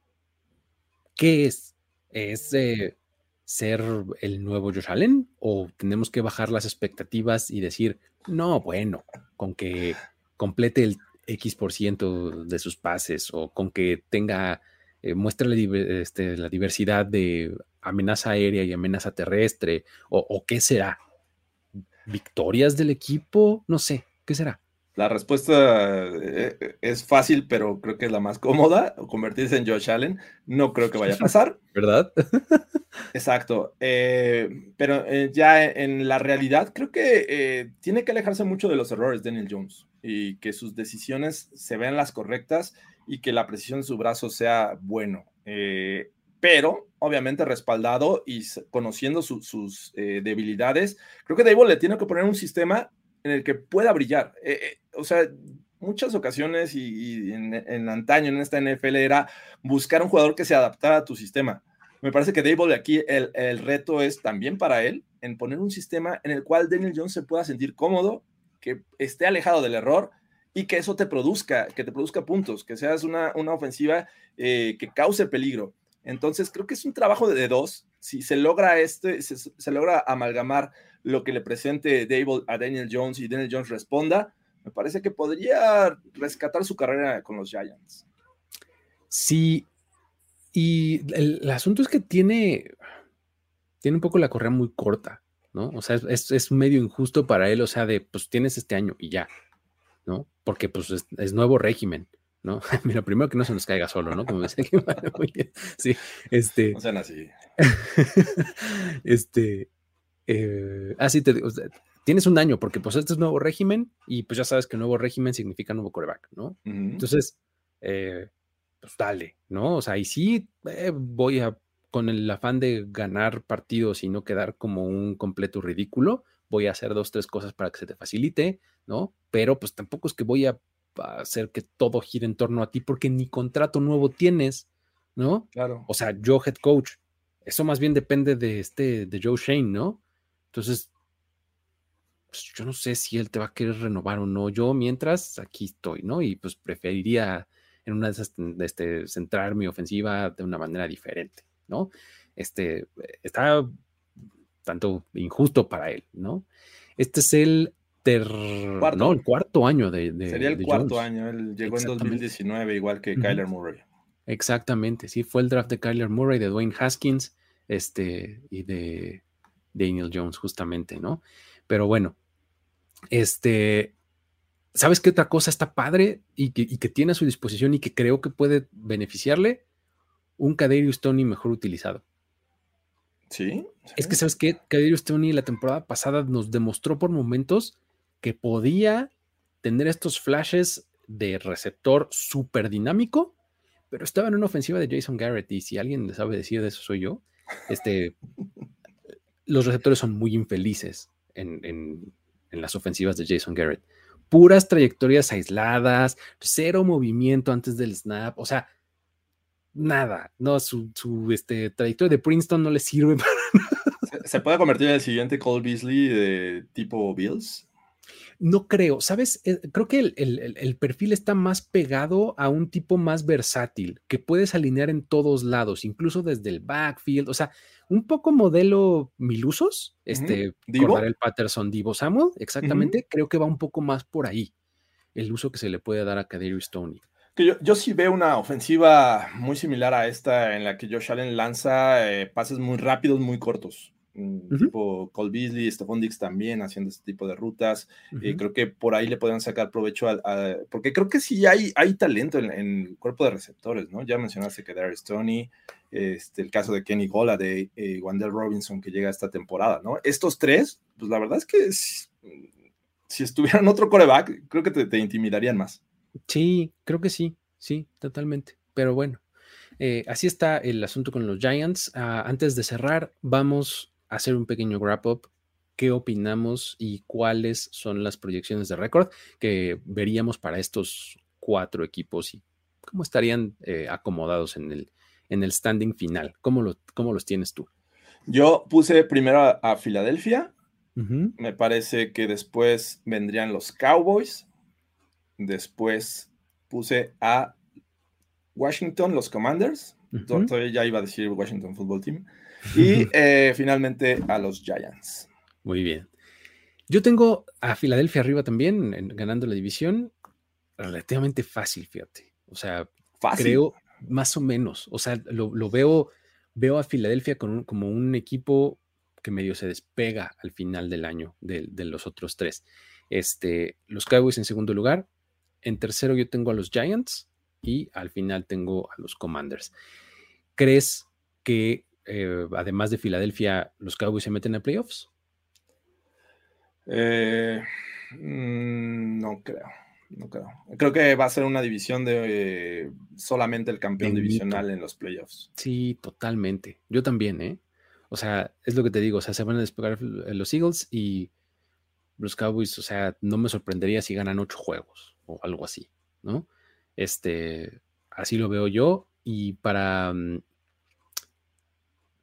¿Qué es? ¿Es eh, ser el nuevo Josh Allen? ¿O tenemos que bajar las expectativas y decir, no, bueno, con que complete el X por ciento de sus pases o con que tenga, eh, muestre la, este, la, diversidad de amenaza aérea y amenaza terrestre o, qué será? ¿Victorias del equipo? No sé, ¿qué será? La respuesta eh, es fácil, pero creo que es la más cómoda, convertirse en Josh Allen. No creo que vaya a pasar. ¿Verdad? Exacto. Eh, pero ya en la realidad, creo que tiene que alejarse mucho de los errores de Daniel Jones y que sus decisiones se vean las correctas y que la precisión de su brazo sea bueno. Eh, pero obviamente respaldado y conociendo sus eh, debilidades, creo que Dable le tiene que poner un sistema en el que pueda brillar. Eh, o sea, muchas ocasiones y, en, antaño en esta NFL era buscar un jugador que se adaptara a tu sistema. Me parece que Dable aquí el, el reto es también para él en poner un sistema en el cual Daniel Jones se pueda sentir cómodo que esté alejado del error y que eso te produzca, que te produzca puntos, que seas una, una ofensiva eh, que cause peligro. Entonces, creo que es un trabajo de, dos. Si se logra este, se, logra amalgamar lo que le presente Dable a Daniel Jones y Daniel Jones responda, me parece que podría rescatar su carrera con los Giants. Sí, y el, asunto es que tiene, tiene un poco la correa muy corta. ¿no? O sea, es, es, medio injusto para él, o sea, de, pues tienes este año y ya, ¿no? Porque pues es, nuevo régimen, ¿no? Mira, primero que no se nos caiga solo, ¿no? Como decía que Sí, este. No sean así. este. Eh, ah, sí, te digo, tienes un año, porque pues este es nuevo régimen y pues ya sabes que nuevo régimen significa nuevo coreback, ¿no? Entonces, eh, pues dale, ¿no? O sea, y sí eh, voy a con el afán de ganar partidos y no quedar como un completo ridículo, voy a hacer dos, tres cosas para que se te facilite, ¿no? Pero pues tampoco es que voy a hacer que todo gire en torno a ti porque ni contrato nuevo tienes, ¿no? Claro. O sea, yo head coach, eso más bien depende de este, de Joe Shane, ¿no? Entonces, pues, yo no sé si él te va a querer renovar o no. Yo, mientras, aquí estoy, ¿no? Y pues preferiría en una de esas, este, centrar mi ofensiva de una manera diferente, ¿no? Este, está tanto injusto para él, ¿no? Este es el cuarto. No, el cuarto año de, Sería el cuarto año, él llegó en 2019 igual que Kyler Murray. Exactamente, sí, fue el draft de Kyler Murray, de Dwayne Haskins, este, y de Daniel Jones, justamente, ¿no? Pero bueno, este, ¿sabes qué otra cosa está padre y que, y que tiene a su disposición y que creo que puede beneficiarle? Un Kadarius Tony mejor utilizado. ¿Sí? Es que, ¿sabes qué? Kadarius Tony la temporada pasada nos demostró por momentos que podía tener estos flashes de receptor súper dinámico, pero estaba en una ofensiva de Jason Garrett y si alguien sabe decir de eso soy yo, este, los receptores son muy infelices en, las ofensivas de Jason Garrett. Puras trayectorias aisladas, cero movimiento antes del snap, o sea, nada, no, su, este, trayectoria de Princeton no le sirve para nada. ¿Se puede convertir en el siguiente Cole Beasley de tipo Bills? No creo, ¿sabes? Eh, creo que el, perfil está más pegado a un tipo más versátil, que puedes alinear en todos lados, incluso desde el backfield, o sea, un poco modelo Milusos, este, uh el Patterson, Divo Samuel, exactamente, creo que va un poco más por ahí, el uso que se le puede dar a Kadiri Stoney. Yo, yo, sí veo una ofensiva muy similar a esta en la que Josh Allen lanza eh, pases muy rápidos, muy cortos tipo Cole Beasley, Stephon Dix también haciendo este tipo de rutas. eh, creo que por ahí le podrían sacar provecho a, porque creo que sí hay, hay talento en, el cuerpo de receptores, ¿no? Ya mencionaste que Darius Tony, este, el caso de Kenny Gola, de eh, Wandel Robinson que llega esta temporada, ¿no? Estos tres, pues la verdad es que si, estuvieran otro coreback, creo que te, intimidarían más. Sí, creo que sí, sí, totalmente. Pero bueno, eh, así está el asunto con los Giants. Ah, antes de cerrar, vamos hacer un pequeño wrap-up, qué opinamos y cuáles son las proyecciones de récord que veríamos para estos cuatro equipos y cómo estarían eh, acomodados en el, en el standing final. ¿Cómo, lo, ¿Cómo, los tienes tú? Yo puse primero a, Filadelfia. Me parece que después vendrían los Cowboys. Después puse a Washington, los Commanders. Todavía ya iba a decir Washington Football Team. Y eh, finalmente a los Giants. Muy bien. Yo tengo a Filadelfia arriba también, ganando la división, relativamente fácil, fíjate. O sea, creo más o menos. O sea, lo, veo, veo a Filadelfia como un equipo que medio se despega al final del año de, los otros tres. Este, los Cowboys en segundo lugar. En tercero yo tengo a los Giants y al final tengo a los Commanders. ¿Crees que eh, además de Filadelfia, los Cowboys se meten a playoffs? Eh, mm, no creo, no creo. Creo que va a ser una división de solamente el campeón divisional en los playoffs. Sí, totalmente. Yo también, ¿eh? O sea, es lo que te digo, o sea, se van a despegar los Eagles y los Cowboys, o sea, no me sorprendería si ganan ocho juegos o algo así, ¿no? Este, así lo veo yo. Y para mm,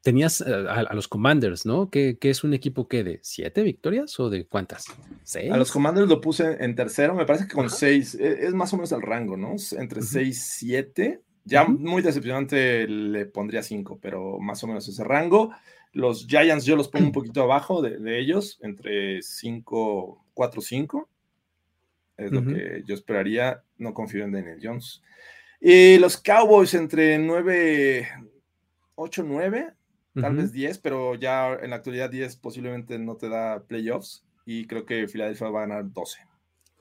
tenías eh, a, los Commanders, ¿no? Que, es un equipo que de siete victorias o de cuántas? ¿Seis? A los Commanders lo puse en tercero, me parece que con seis, e, es, más o menos el rango, ¿no? Entre seis, siete. Ya muy decepcionante le pondría cinco, pero más o menos ese rango. Los Giants yo los pongo un poquito abajo de, ellos, entre cinco, cuatro, cinco. Es lo que yo esperaría. No confío en Daniel Jones. Y los Cowboys entre nueve, ocho, nueve tal vez 10, pero ya en la actualidad 10 posiblemente no te da playoffs y creo que Filadelfia va a ganar 12.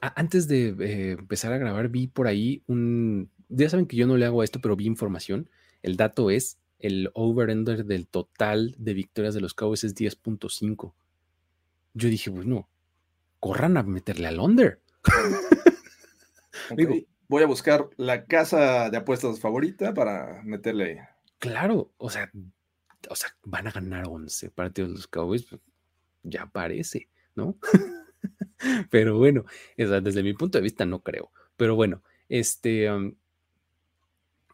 Antes de eh, empezar a grabar, vi por ahí un. Ya saben que yo no le hago esto, pero vi información. El dato es: el over-under del total de victorias de los Cowboys es 10.5. Yo dije, bueno, corran a meterle al under. voy a buscar la casa de apuestas favorita para meterle. Claro, o sea, o sea, van a ganar 11 partidos los Cowboys, pues, ya parece. ¿no? Pero bueno, desde mi punto de vista no creo. Pero bueno, este,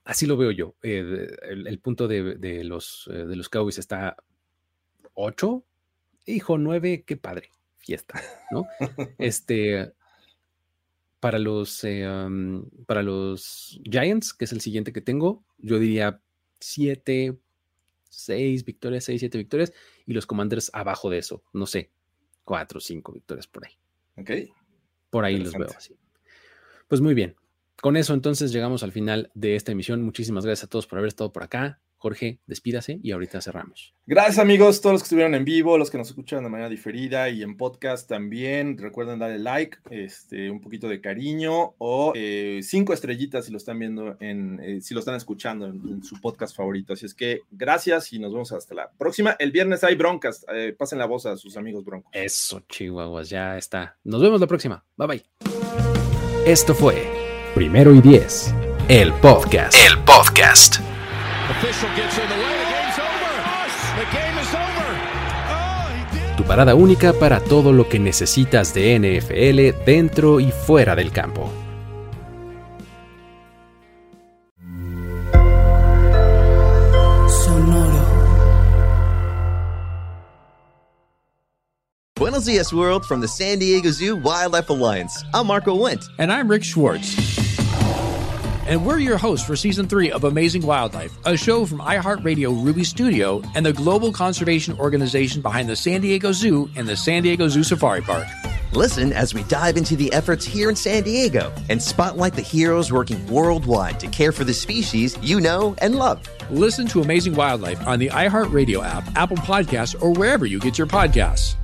así lo veo yo. Eh, el, punto de, los, eh, de los Cowboys está 8. Hijo, 9, qué padre. Fiesta, ¿no? Este, para los, eh, para los Giants, que es el siguiente que tengo, yo diría 7, 6 victorias, 6, 7 victorias, y los Commanders abajo de eso, no sé, 4, 5 victorias por ahí. Ok. Por ahí los veo así. Pues muy bien. Con eso entonces llegamos al final de esta emisión. Muchísimas gracias a todos por haber estado por acá. Jorge, despídase y ahorita cerramos. Gracias amigos, todos los que estuvieron en vivo, los que nos escuchan de manera diferida y en podcast también. Recuerden darle like, este, un poquito de cariño o eh, cinco estrellitas si lo están viendo en, eh, si lo están escuchando en, su podcast favorito. Así es que gracias y nos vemos hasta la próxima. El viernes hay broncas, eh, pasen la voz a sus amigos broncos. Eso, chihuahuas, ya está. Nos vemos la próxima. Bye bye. Esto fue Primero y Diez, el podcast. El podcast. Tu parada única para todo lo que necesitas de NFL dentro y fuera del campo. Sonoro. Buenos dias, world, from the San Diego Zoo Wildlife Alliance. I'm Marco Wendt. And I'm Rick Schwartz and we're your hosts for season three of Amazing Wildlife, a show from iHeartRadio Ruby Studio and the global conservation organization behind the San Diego Zoo and the San Diego Zoo Safari Park. Listen as we dive into the efforts here in San Diego and spotlight the heroes working worldwide to care for the species you know and love. Listen to Amazing Wildlife on the iHeartRadio app, Apple Podcasts, or wherever you get your podcasts.